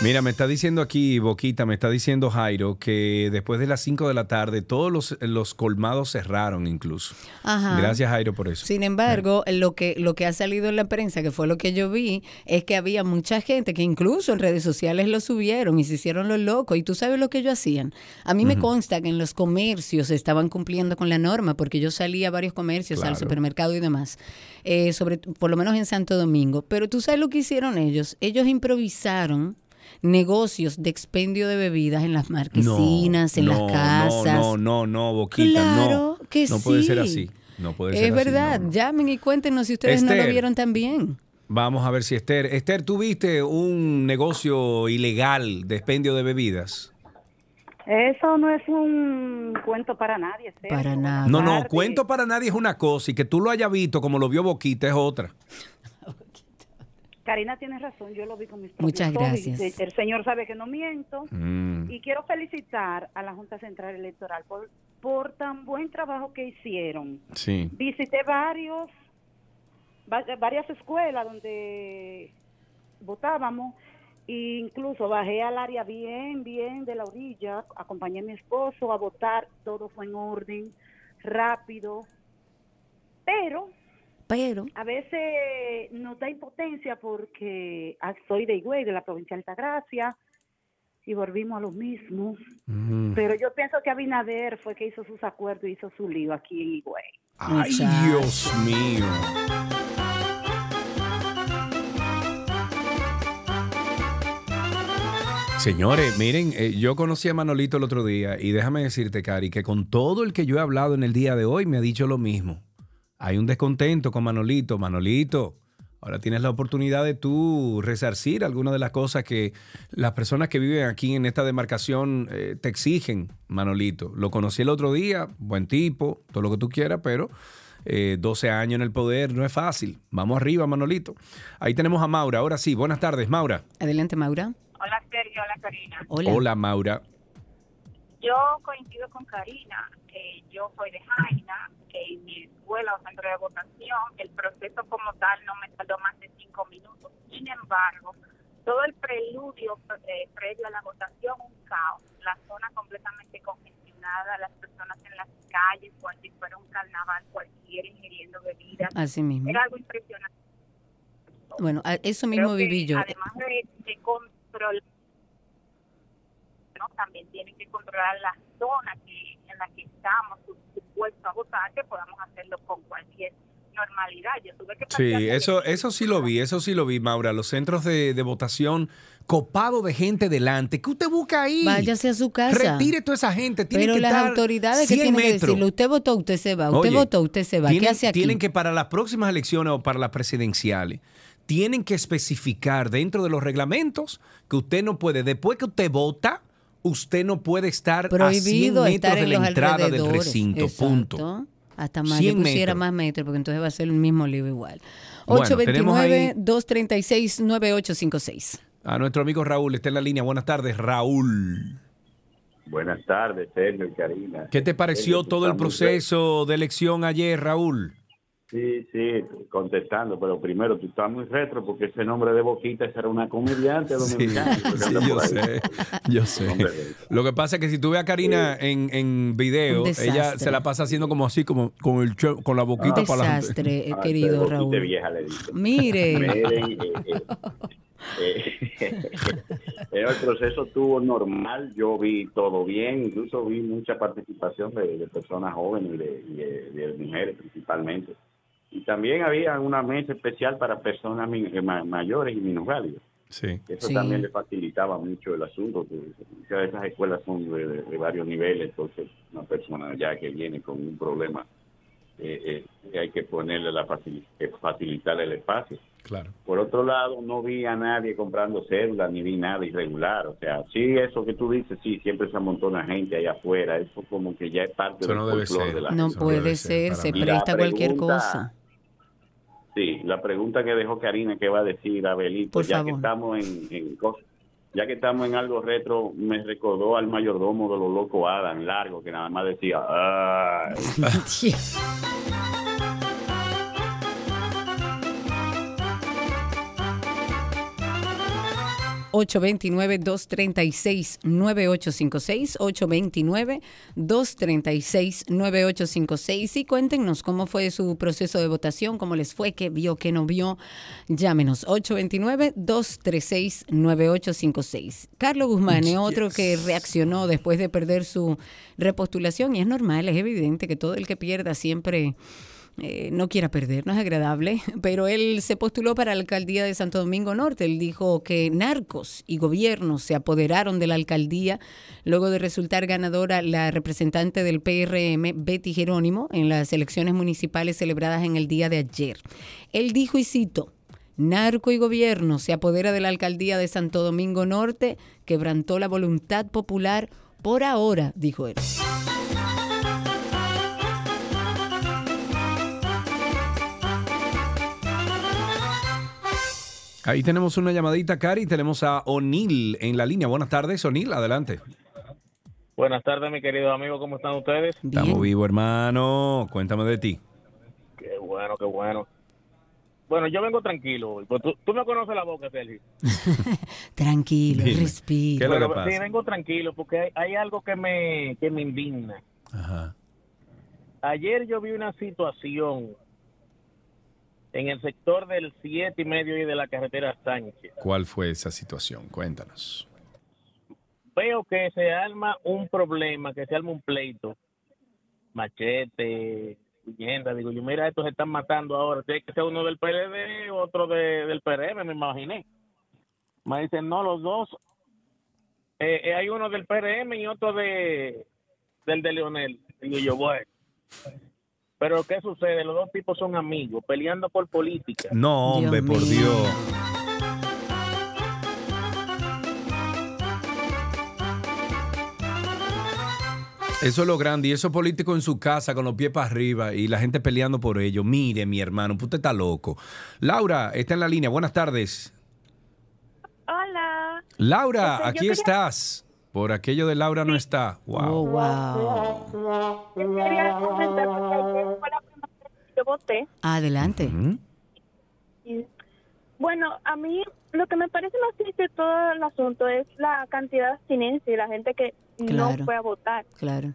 Mira, me está diciendo aquí, Boquita, me está diciendo Jairo, que después de las 5 de la tarde todos los, los colmados cerraron incluso. Ajá. Gracias, Jairo, por eso. Sin embargo, lo que, lo que ha salido en la prensa, que fue lo que yo vi, es que había mucha gente que incluso en redes sociales lo subieron y se hicieron los locos. Y tú sabes lo que ellos hacían. A mí me consta que en los comercios estaban cumpliendo con la norma, porque yo salí a varios comercios, al supermercado y demás, eh, sobre, por lo menos en Santo Domingo. Pero tú sabes lo que hicieron ellos. Ellos improvisaron negocios de expendio de bebidas en las marquesinas, en no, las casas. No, no, no, no, Boquita, Claro no. que no puede ser sí. así. No puede ser Es así, verdad, no, no. llamen y cuéntenos si ustedes no lo Esther. vieron también. Vamos a ver si Esther. Esther, ¿tú viste un negocio ilegal de expendio de bebidas? Eso no es un cuento para nadie. Sergio. Para nada. No, no, cuento para nadie es una cosa y que tú lo hayas visto como lo vio Boquita es otra. Karina tiene razón, yo lo vi con mis Muchas propios ojos y gracias. El señor sabe que no miento. Mm. Y quiero felicitar a la Junta Central Electoral por, por tan buen trabajo que hicieron. Sí. Visité varios, va- varias escuelas donde votábamos e incluso bajé al área bien, bien de la orilla, acompañé a mi esposo a votar, todo fue en orden, rápido, pero pero a veces nos da impotencia porque ah, soy de Higüey, de la provincia de Altagracia, y volvimos a lo mismo. Mm. Pero yo pienso que Abinader fue que hizo sus acuerdos y hizo su lío aquí en Higüey. Ay, Dios mío. Señores, miren, eh, yo conocí a Manolito el otro día y déjame decirte, Cari, que con todo el que yo he hablado en el día de hoy me ha dicho lo mismo. Hay un descontento con Manolito. Manolito, ahora tienes la oportunidad de tú resarcir algunas de las cosas que las personas que viven aquí en esta demarcación eh, te exigen, Manolito. Lo conocí el otro día, buen tipo, todo lo que tú quieras, pero eh, 12 años en el poder no es fácil. Vamos arriba, Manolito. Ahí tenemos a Maura. Ahora sí, buenas tardes, Maura. Adelante, Maura. Hola Sergio, hola Karina. Hola, Maura. Yo coincido con Karina, que yo soy de Jaina, que en mi escuela o centro de votación el proceso como tal no me tardó más de cinco minutos. Sin embargo, todo el preludio eh, previo a la votación, un caos. La zona completamente congestionada, las personas en las calles, cual si fuera un carnaval cualquiera ingiriendo bebidas. Así mismo. Era algo impresionante. Bueno, eso mismo Creo viví yo. Además de, de control, ¿no? también tienen que controlar la zona que, en la que estamos su- supuestos a votar, que podamos hacerlo con cualquier normalidad. Yo tuve que Sí, eso, eso sí lo vi, eso sí lo vi, Maura. Los centros de, de votación copado de gente delante. ¿Qué usted busca ahí? Váyase a su casa. Retire toda esa gente. Tienen Pero que las estar autoridades que 100 tienen que decirle, usted votó, usted se va, usted Oye, votó, usted se va. ¿Qué tienen, hace aquí? Tienen que para las próximas elecciones o para las presidenciales, tienen que especificar dentro de los reglamentos que usted no puede, después que usted vota, usted no puede estar Prohibido a 100 estar metros de la los entrada del alrededores. recinto. Exacto. Punto. Hasta más, 100 yo pusiera metros. más metros, porque entonces va a ser el mismo lío igual. Bueno, tenemos ahí- 829-236-9856. A nuestro amigo Raúl está en la línea. Buenas tardes, Raúl. Buenas tardes, Sergio y Karina. ¿Qué te pareció Sergio, todo el proceso de elección ayer, Raúl? Sí, sí, contestando, pero primero tú estás muy retro porque ese nombre de Boquita esa era una comediante Sí, dominicana. sí, anda yo sé, yo sé. Lo que pasa es que si tú ves a Karina en, en video, ella se la pasa haciendo como así, como con el con la boquita para adelante. desastre, eh, querido Raúl. vieja le. Mire. Miren, eh, eh, eh, el proceso estuvo normal, yo vi todo bien, incluso vi mucha participación de, de personas jóvenes y de, y de- de mujeres principalmente. Y también había una mesa especial para personas eh, ma- mayores y minusválidos. Sí. Eso Sí. también le facilitaba mucho el asunto, muchas de esas escuelas son de, de- de varios niveles, entonces una persona ya que viene con un problema, eh, eh, hay que ponerle la facil- facilitarle el espacio. Claro. Por otro lado, no vi a nadie comprando cédulas ni vi nada irregular. O sea, sí, eso que tú dices, sí, siempre se amontona gente allá afuera. Eso como que ya es parte Eso del no debe folclore ser. de la No puede ser, se presta a cualquier pregunta- cosa. Sí, la pregunta que dejó Karina, ¿qué va a decir Abelito? Por ya favor. que estamos en, ya que estamos en algo retro, me recordó al mayordomo de los locos Adam, largo, que nada más decía, 829-236-9856, 829-236-9856 y cuéntenos cómo fue su proceso de votación, cómo les fue, qué vio, qué no vio. Llámenos, 829-236-9856. Carlos Guzmán es otro que reaccionó después de perder su repostulación y es normal, es evidente que todo el que pierda siempre eh, no quiera perder, no es agradable, pero él se postuló para la alcaldía de Santo Domingo Norte. Él dijo que narcos y gobiernos se apoderaron de la alcaldía luego de resultar ganadora la representante del PRM, Betty Jerónimo, en las elecciones municipales celebradas en el día de ayer. Él dijo, y cito, Narco y gobierno se apodera de la alcaldía de Santo Domingo Norte, quebrantó la voluntad popular por ahora, dijo él. Ahí tenemos una llamadita, Cari. Tenemos a O'Neill en la línea. Buenas tardes, O'Neill. Adelante. Buenas tardes, mi querido amigo, ¿cómo están ustedes? Estamos vivos, hermano. Cuéntame de ti. Qué bueno, qué bueno. Bueno, yo vengo tranquilo hoy. pues tú, tú me conoces la boca, Sergio. Tranquilo, Dime, respira. ¿qué es lo que Bueno, pasa? sí, vengo tranquilo porque hay, hay algo que me, que me indigna. Ajá. Ayer yo vi una situación en el sector del siete y medio y de la carretera Sánchez. ¿Cuál fue esa situación? Cuéntanos. Veo que se arma un problema, que se arma un pleito. Machete, huyenda. Digo yo, mira, estos se están matando ahora. Tiene que ser uno del PLD, otro de- del PRM, me imaginé. Me dicen, no, los dos. Eh, eh, hay uno del PRM y otro de del de Leonel. Digo yo, bueno. Pero ¿qué sucede? Los dos tipos son amigos, peleando por política. No, hombre, por Dios. Eso es lo grande. Y esos políticos en su casa con los pies para arriba y la gente peleando por ello. Mire, mi hermano, usted está loco. Laura, está en la línea. Buenas tardes. Hola. Laura, Este, aquí quería- estás. Por aquello de Laura no está. Wow. wow. Yo quería comentar porque ayer fue la primera vez que yo voté. Adelante. Bueno, a mí lo que me parece más triste de todo el asunto es la cantidad de abstinencia y la gente que Claro. no fue a votar. Claro.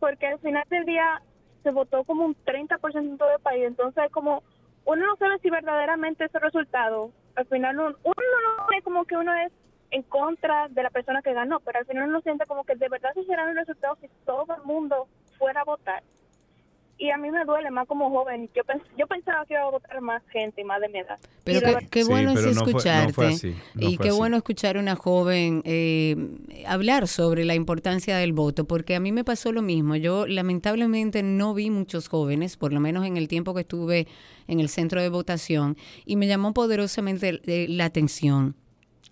Porque al final del día se votó como un 30% del país. Entonces, como uno no sabe si verdaderamente ese resultado, al final uno, uno no ve como que uno es en contra de la persona que ganó, pero al final uno siente como que de verdad se será el resultado si todo el mundo fuera a votar. Y a mí me duele más como joven. Yo, pens- yo pensaba que iba a votar más gente y más de mi edad. Pero qué, Sí, bueno es pero no fue- no fue escucharte. así, no y qué así. bueno escuchar a una joven eh, hablar sobre la importancia del voto, porque a mí me pasó lo mismo. Yo lamentablemente no vi muchos jóvenes, por lo menos en el tiempo que estuve en el centro de votación, y me llamó poderosamente eh, la atención.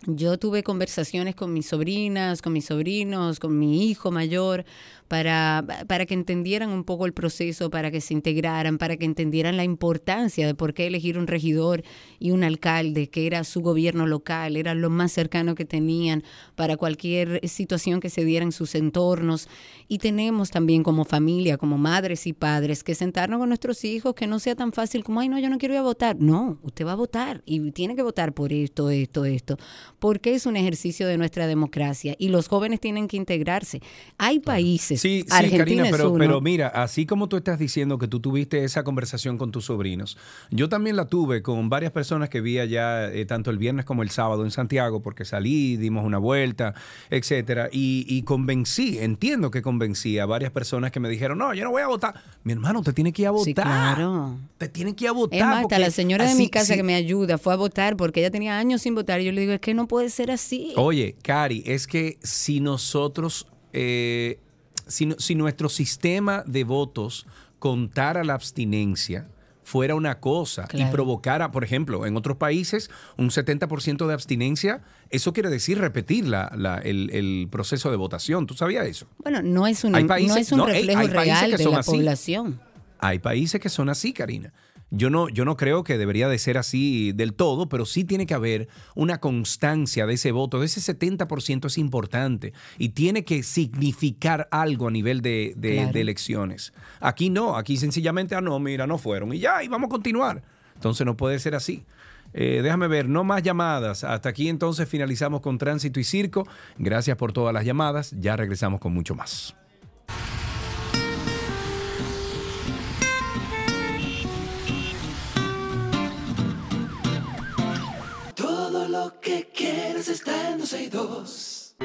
Yo tuve conversaciones con mis sobrinas, con mis sobrinos, con mi hijo mayor, para, para que entendieran un poco el proceso, para que se integraran, para que entendieran la importancia de por qué elegir un regidor y un alcalde, que era su gobierno local, era lo más cercano que tenían para cualquier situación que se diera en sus entornos. Y tenemos también como familia, como madres y padres, que sentarnos con nuestros hijos, que no sea tan fácil como, ay, no, yo no quiero ir a votar. No, usted va a votar y tiene que votar por esto, esto, esto, porque es un ejercicio de nuestra democracia y los jóvenes tienen que integrarse. Hay países, Sí, sí, Argentina Karina, es pero, uno. pero mira, así como tú estás diciendo que tú tuviste esa conversación con tus sobrinos, yo también la tuve con varias personas que vi allá, eh, tanto el viernes como el sábado en Santiago, porque salí, dimos una vuelta, etcétera, y, y convencí, entiendo que convencí a varias personas que me dijeron, no, yo no voy a votar. Mi hermano, te tiene que ir a votar. Sí, claro. Te tiene que ir a votar. Es más, hasta la señora de mi casa sí, que me ayuda fue a votar porque ella tenía años sin votar. Y yo le digo, es que que no puede ser así. Oye, Cari, es que si nosotros, eh, si, si nuestro sistema de votos contara la abstinencia, fuera una cosa y provocara, por ejemplo, en otros países un 70% de abstinencia, eso quiere decir repetir la- la- el, el proceso de votación. ¿Tú sabías eso? Bueno, no es un, no es un reflejo real de la así. población. Hay países que son así, Karina. Yo no, yo no creo que debería de ser así del todo, pero sí tiene que haber una constancia de ese voto, de ese 70% es importante y tiene que significar algo a nivel de, de- Claro. de elecciones. Aquí no, aquí sencillamente, ah, no, mira, no fueron y ya, y vamos a continuar. Entonces no puede ser así. Eh, déjame ver, no más llamadas. Hasta aquí entonces finalizamos con Tránsito y Circo. Gracias por todas las llamadas. Ya regresamos con mucho más. Que quieres está en 262.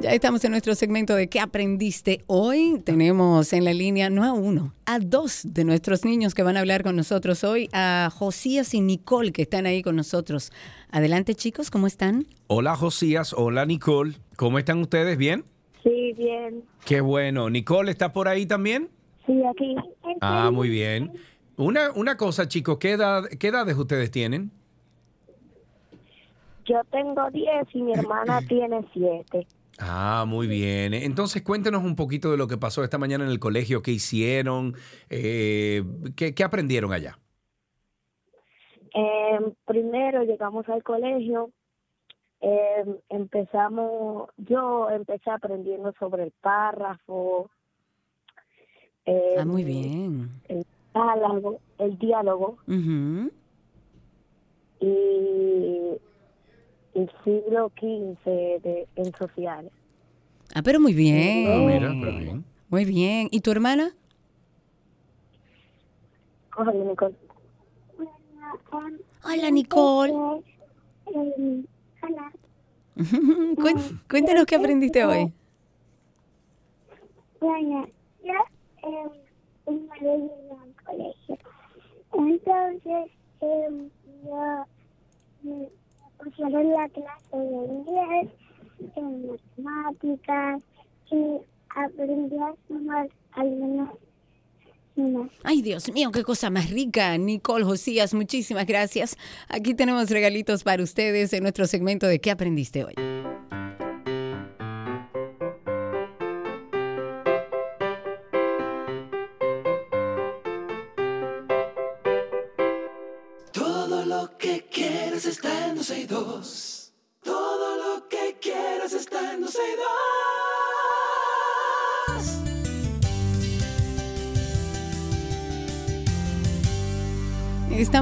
Ya estamos en nuestro segmento de ¿Qué aprendiste hoy? Tenemos en la línea no a uno, a dos de nuestros niños que van a hablar con nosotros hoy, a Josías y Nicole que están ahí con nosotros. Adelante chicos, ¿cómo están? Hola Josías, hola Nicole. ¿Cómo están ustedes? ¿Bien? Sí, bien. Qué bueno. Nicole, ¿está por ahí también? Sí, aquí. Ah, muy bien. Una, una cosa, chicos, ¿qué, edad, ¿qué edades ustedes tienen? Yo tengo 10 y mi hermana tiene 7. Ah, muy bien. Entonces, cuéntenos un poquito de lo que pasó esta mañana en el colegio, qué hicieron, eh, qué, qué aprendieron allá. Eh, primero llegamos al colegio, eh, empezamos, yo empecé aprendiendo sobre el párrafo, eh, Ah, muy bien. el diálogo, el diálogo y el siglo XV de, en sociales. Ah, pero muy bien. Ah, mira, pero bien. Muy bien. ¿Y tu hermana? Cógele, Nicole. Hola, Nicole. hola. Cuen- Cuéntanos qué aprendiste hoy. Bueno, yo eh, llegué al colegio. Entonces, eh, yo me pusieron la clase de inglés, en matemáticas y aprendí a sumar algunas Ay, Dios mío, qué cosa más rica. Nicole Josías, muchísimas gracias. Aquí tenemos regalitos para ustedes en nuestro segmento de ¿Qué aprendiste hoy?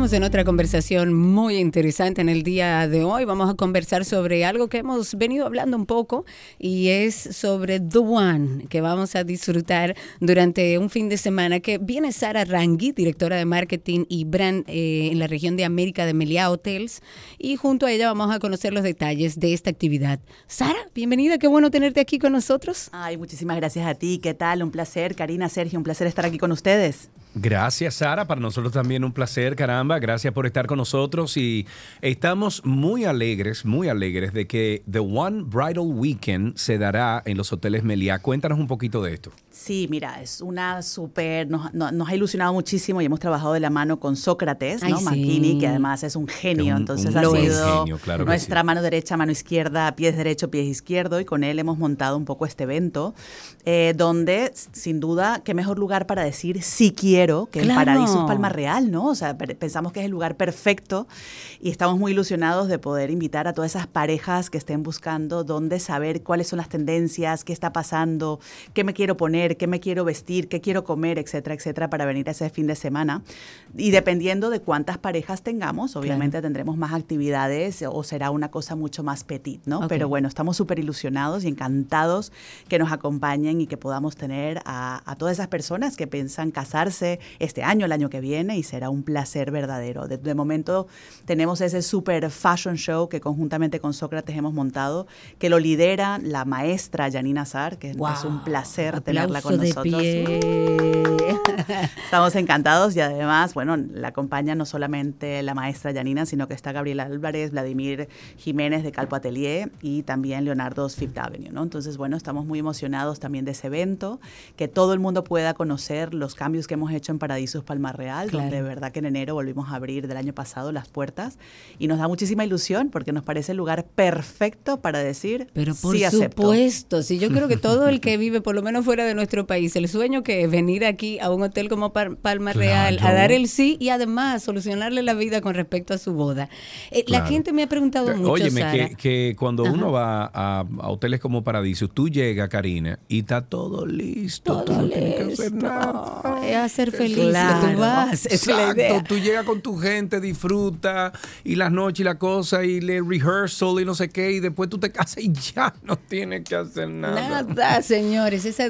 Estamos en otra conversación muy interesante en el día de hoy. Vamos a conversar sobre algo que hemos venido hablando un poco y es sobre The One, que vamos a disfrutar durante un fin de semana. Que viene Sara Rangui, directora de marketing y brand eh, en la región de América de Meliá Hotels, y junto a ella vamos a conocer los detalles de esta actividad. Sara, bienvenida, qué bueno tenerte aquí con nosotros. Ay, muchísimas gracias a ti. ¿Qué tal? Un placer. Karina, Sergio, un placer estar aquí con ustedes. Gracias, Sara. Para nosotros también un placer, caramba. Gracias por estar con nosotros y estamos muy alegres, muy alegres de que The One Bridal Weekend se dará en los hoteles Meliá. Cuéntanos un poquito de esto. Sí, mira, es una súper, nos, no- nos ha ilusionado muchísimo y hemos trabajado de la mano con Sócrates, Ay, ¿no? sí. Makini, que además es un genio, Es un- entonces un ha sido genio, claro que nuestra mano derecha, mano izquierda, pies derecho, pies izquierdo y con él hemos montado un poco este evento, eh, donde sin duda, qué mejor lugar para decir sí quiero que Claro. el Paradisus Palma Real, ¿no? O sea, pensamos que es el lugar perfecto y estamos muy ilusionados de poder invitar a todas esas parejas que estén buscando dónde saber cuáles son las tendencias, qué está pasando, qué me quiero poner, qué me quiero vestir, qué quiero comer, etcétera, etcétera, para venir a ese fin de semana. Y dependiendo de cuántas parejas tengamos, obviamente tendremos más actividades o será una cosa mucho más petit, ¿no? Ok. Pero bueno, estamos súper ilusionados y encantados que nos acompañen y que podamos tener a, a todas esas personas que piensan casarse este año, el año que viene, y será un placer verdadero. De, de momento tenemos ese super fashion show que conjuntamente con Sócrates hemos montado, que lo lidera la maestra Janina Azar, que es un placer tenerla con de nosotros. pie. Estamos encantados y además, bueno, la acompaña no solamente la maestra Janina, sino que está Gabriela Álvarez, Vladimir Jiménez de Calpo Atelier y también Leonardo Fifth Avenue, ¿no? Entonces, bueno, estamos muy emocionados también de ese evento, que todo el mundo pueda conocer los cambios que hemos hecho en Paradisos Palma Real, Claro. donde de verdad que en enero volvimos a abrir del año pasado las puertas y nos da muchísima ilusión porque nos parece el lugar perfecto para decir, Pero por sí acepto. supuesto, sí, yo creo que todo el que vive, por lo menos fuera de nuestro país, el sueño que es venir aquí a un hotel como Palma Real, a Claro. dar el sí y además solucionarle la vida con respecto a su boda. Eh, La Claro. gente me ha preguntado mucho, Óyeme, Sara. que, que cuando Ajá. uno va a, a hoteles como Paradiso, tú llegas, Karina, y está todo listo. tú no tienes que hacer nada. Es hacer feliz que Claro. tú vas, esa es la Exacto, idea. tú llegas con tu gente, disfruta, y las noches y la cosa, y el rehearsal y no sé qué, y después tú te casas y ya no tienes que hacer nada. Nada, señores, es a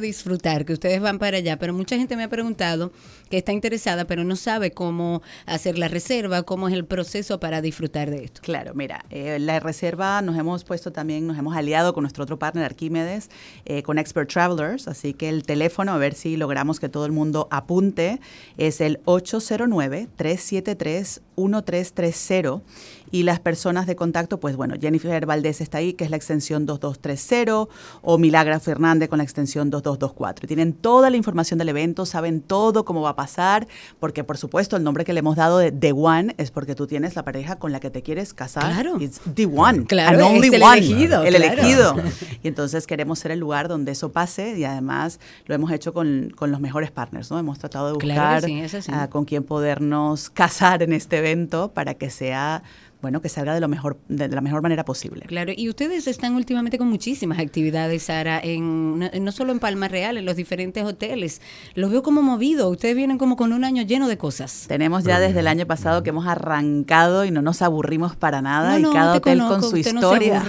que ustedes van para allá. Pero mucha gente me ha preguntado que está interesada, pero no sabe cómo hacer la reserva, cómo es el proceso para disfrutar de esto. Claro, mira, eh, la reserva nos hemos puesto también, nos hemos aliado con nuestro otro partner Arquímedes, eh, con Expert Travelers, así que el teléfono, a ver si logramos que todo el mundo apunte, es el 809-373-1330 y las personas de contacto, pues bueno, Jennifer Valdés está ahí, que es la extensión 2230, o Milagra Fernández con la extensión 2224. Y tienen toda la información del evento, saben todo cómo va a pasar, porque por supuesto el nombre que le hemos dado de The One es porque tú tienes la pareja con la que te quieres casar. Claro. It's The One. Claro, and only es el one. elegido, El claro. elegido. Y entonces queremos ser el lugar donde eso pase y además lo hemos hecho con, con los mejores partners, ¿no? Hemos tratado de buscar Claro sí. ah, con quién podernos casar en este evento para que sea, bueno, que salga de lo mejor, de, de la mejor manera posible. Claro, y ustedes están últimamente con muchísimas actividades, Sara, en, no, no solo en Palma Real, en los diferentes hoteles. Los veo como movido. Ustedes vienen como con un año lleno de cosas. Tenemos ya desde el año pasado que hemos arrancado y no nos aburrimos para nada No, y cada te hotel conozco, con su no historia.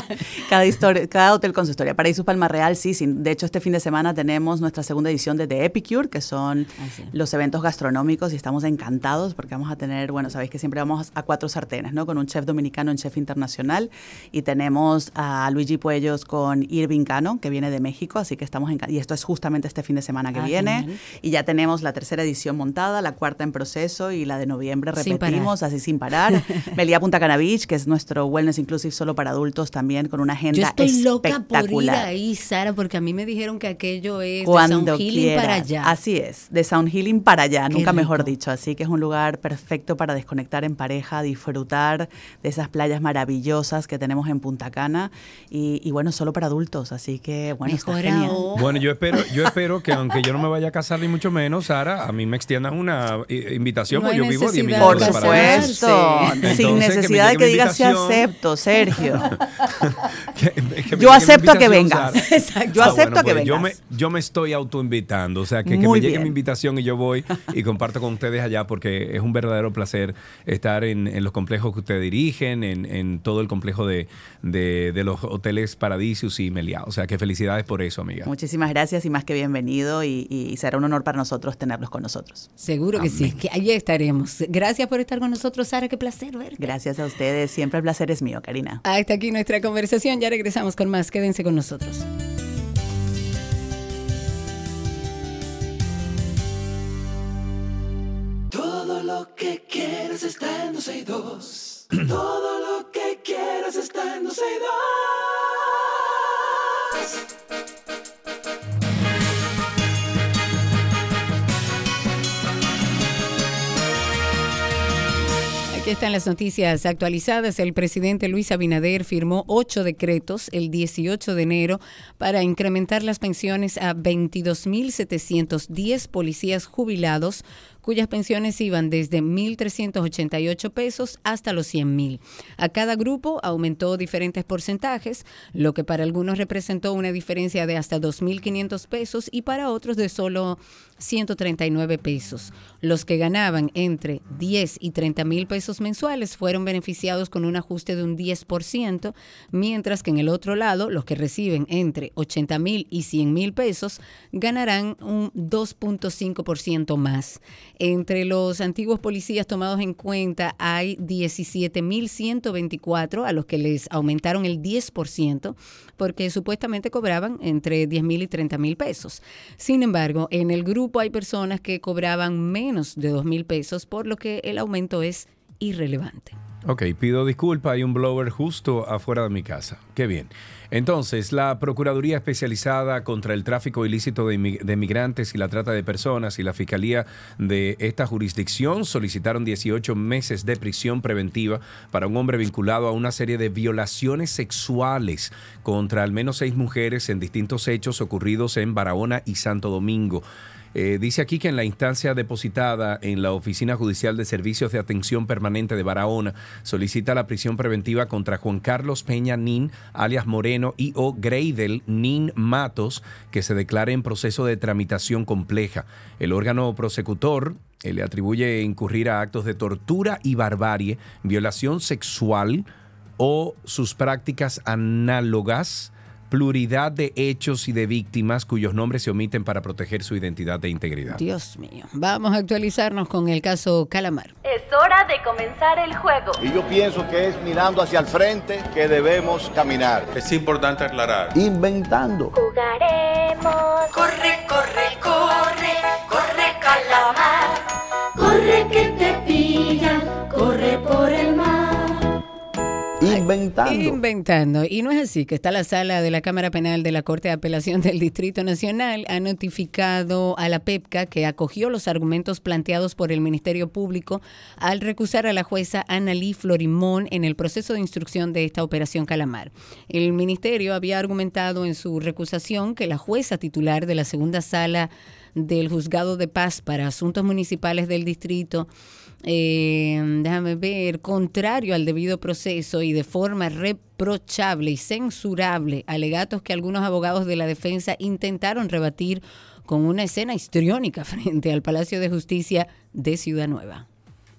cada, historia cada hotel con su historia. Paraíso Palma Real, sí, sí. De hecho, este fin de semana tenemos nuestra segunda edición de The Epicure, que son los eventos gastronómicos y estamos encantados porque vamos a tener, bueno, sabéis que siempre vamos a cuatro sartenes, ¿no? Con un chef dominicano, un chef internacional y tenemos a Luigi Puellos con Irving Cano, que viene de México, así que estamos en... Y esto es justamente este fin de semana que Ah, viene. genial. Y ya tenemos la tercera edición montada, la cuarta en proceso y la de noviembre Sin repetimos así sin parar. Melía Punta Cana Beach, que es nuestro wellness inclusive solo para adultos también con una agenda Yo estoy loca por ir espectacular. ahí, Sara, porque a mí me dijeron que aquello es de Cuando Sound Healing quieras. para allá. Así es, de Sound Healing para allá, Qué nunca mejor rico. dicho. Así que es un lugar perfecto para desconectar en pareja, disfrutar de esas playas maravillosas que tenemos en Punta Cana y, y bueno, solo para adultos. Así que bueno, está genial. Bueno, yo espero, yo espero que aunque yo no me vaya a casar ni mucho menos, Sara, a mí me extiendan una eh, invitación, No porque yo vivo a 10 necesidad minutos Por supuesto, Entonces, sin necesidad de que digas invitación. acepto, Sergio. Que- que me Yo acepto a que vengas. Exacto. Yo Ah, acepto bueno, a que pues Yo me, vengas. yo me estoy autoinvitando, o sea, que, me llegue bien. mi invitación y yo voy y comparto con ustedes allá porque es un verdadero placer estar en, en los complejos que ustedes dirigen, en, en todo el complejo de, de- de los hoteles Paradisius y Meliá. O sea, que felicidades por eso, amiga. Muchísimas gracias y más que bienvenido y, y será un honor para nosotros tenerlos con nosotros. Seguro que sí, que allí estaremos. Gracias por estar con nosotros, Sara, qué placer verte. Gracias a ustedes, siempre el placer es mío, Karina. Hasta aquí nuestra conversación, ya regresamos con más, quédense con nosotros. Que quieras está en 262. Todo lo que quieras está en 262. Aquí están las noticias actualizadas. El presidente Luis Abinader firmó ocho decretos el 18 de enero para incrementar las pensiones a 22.710 policías jubilados cuyas pensiones iban desde 1.388 pesos hasta los 100.000. A cada grupo aumentó diferentes porcentajes, lo que para algunos representó una diferencia de hasta 2.500 pesos y para otros de solo 139 pesos. Los que ganaban entre 10 y 30 mil pesos mensuales fueron beneficiados con un ajuste de un 10%, mientras que en el otro lado, los que reciben entre 80 mil y 100 mil pesos ganarán un 2.5% más. Entre los antiguos policías tomados en cuenta hay 17.124 a los que les aumentaron el 10% porque supuestamente cobraban entre 10 mil y 30 mil pesos. Sin embargo, en el grupo hay personas que cobraban menos de 2 mil pesos, por lo que el aumento es irrelevante. Ok, pido disculpa, hay un blower justo afuera de mi casa. Qué bien. Entonces, la Procuraduría Especializada contra el Tráfico Ilícito de, Migrantes y la Trata de Personas y la Fiscalía de esta jurisdicción solicitaron 18 meses de prisión preventiva para un hombre vinculado a una serie de violaciones sexuales contra al menos seis mujeres en distintos hechos ocurridos en Barahona y Santo Domingo. Eh, dice aquí que en la instancia depositada en la Oficina Judicial de Servicios de Atención Permanente de Barahona solicita la prisión preventiva contra Juan Carlos Peña Nin, alias Moreno, y o Greidel Nin Matos, que se declare en proceso de tramitación compleja. El órgano prosecutor eh, le atribuye incurrir a actos de tortura y barbarie, violación sexual o sus prácticas análogas pluridad de hechos y de víctimas cuyos nombres se omiten para proteger su identidad e integridad. Dios mío. Vamos a actualizarnos con el caso Calamar. Es hora de comenzar el juego. Y yo pienso que es mirando hacia el frente que debemos caminar. Es importante aclarar. Inventando. Jugaremos. Corre, corre, corre, corre calamar. Corre que Inventando. Inventando. Y no es así, que está la sala de la Cámara Penal de la Corte de Apelación del Distrito Nacional, ha notificado a la PEPCA que acogió los argumentos planteados por el Ministerio Público al recusar a la jueza Annalí Florimón en el proceso de instrucción de esta operación Calamar. El Ministerio había argumentado en su recusación que la jueza titular de la segunda sala del Juzgado de Paz para Asuntos Municipales del Distrito eh, déjame ver, contrario al debido proceso y de forma reprochable y censurable, alegatos que algunos abogados de la defensa intentaron rebatir con una escena histriónica frente al Palacio de Justicia de Ciudad Nueva.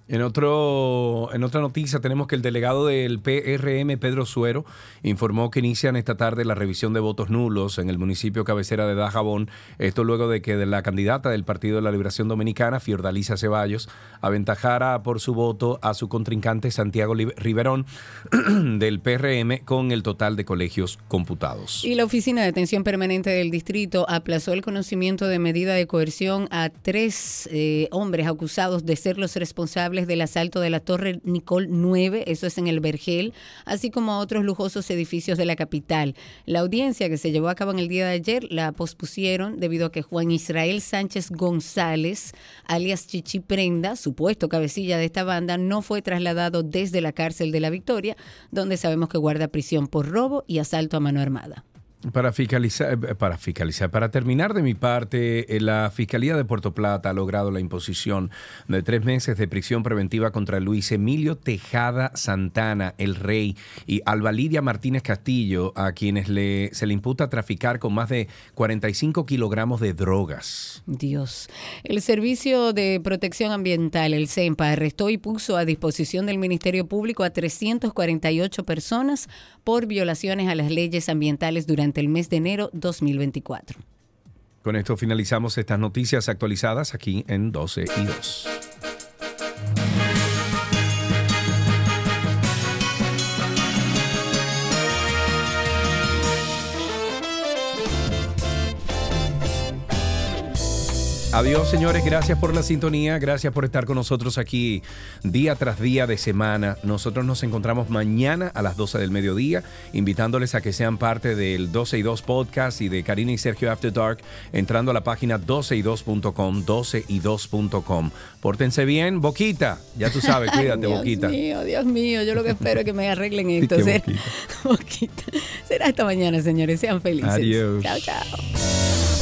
En, otro, en otra noticia tenemos que el delegado del PRM, Pedro Suero, informó que inician esta tarde la revisión de votos nulos en el municipio cabecera de Dajabón. Esto luego de que la candidata del Partido de la Liberación Dominicana, Fiordalisa Ceballos, aventajara por su voto a su contrincante Santiago Riverón del PRM con el total de colegios computados. Y la Oficina de Atención Permanente del Distrito aplazó el conocimiento de medida de coerción a tres eh, hombres acusados de ser los responsables del asalto de la Torre Nicol 9, eso es en el Vergel, así como a otros lujosos edificios de la capital. La audiencia que se llevó a cabo en el día de ayer la pospusieron debido a que Juan Israel Sánchez González, alias Chichi Prenda, supuesto cabecilla de esta banda, no fue trasladado desde la cárcel de la Victoria, donde sabemos que guarda prisión por robo y asalto a mano armada. Para fiscalizar, eh, para fiscalizar, para terminar de mi parte, eh, la Fiscalía de Puerto Plata ha logrado la imposición de tres meses de prisión preventiva contra Luis Emilio Tejada Santana, el rey, y Alba Lidia Martínez Castillo, a quienes le, se le imputa traficar con más de 45 kilogramos de drogas. Dios. El Servicio de Protección Ambiental, el CEMPA, arrestó y puso a disposición del Ministerio Público a 348 personas por violaciones a las leyes ambientales durante el mes de enero 2024. Con esto finalizamos estas noticias actualizadas aquí en 12 y 2. Adiós, señores. Gracias por la sintonía. Gracias por estar con nosotros aquí día tras día de semana. Nosotros nos encontramos mañana a las 12 del mediodía, invitándoles a que sean parte del 12 y 2 podcast y de Karina y Sergio After Dark, entrando a la página 12y2.com, 12y2.com. Pórtense bien, Boquita. Ya tú sabes, cuídate, Dios Boquita. mío, Dios mío, yo lo que espero es que me arreglen esto. Será, Boquita. Será hasta mañana, señores. Sean felices. Adiós. Chao, chao.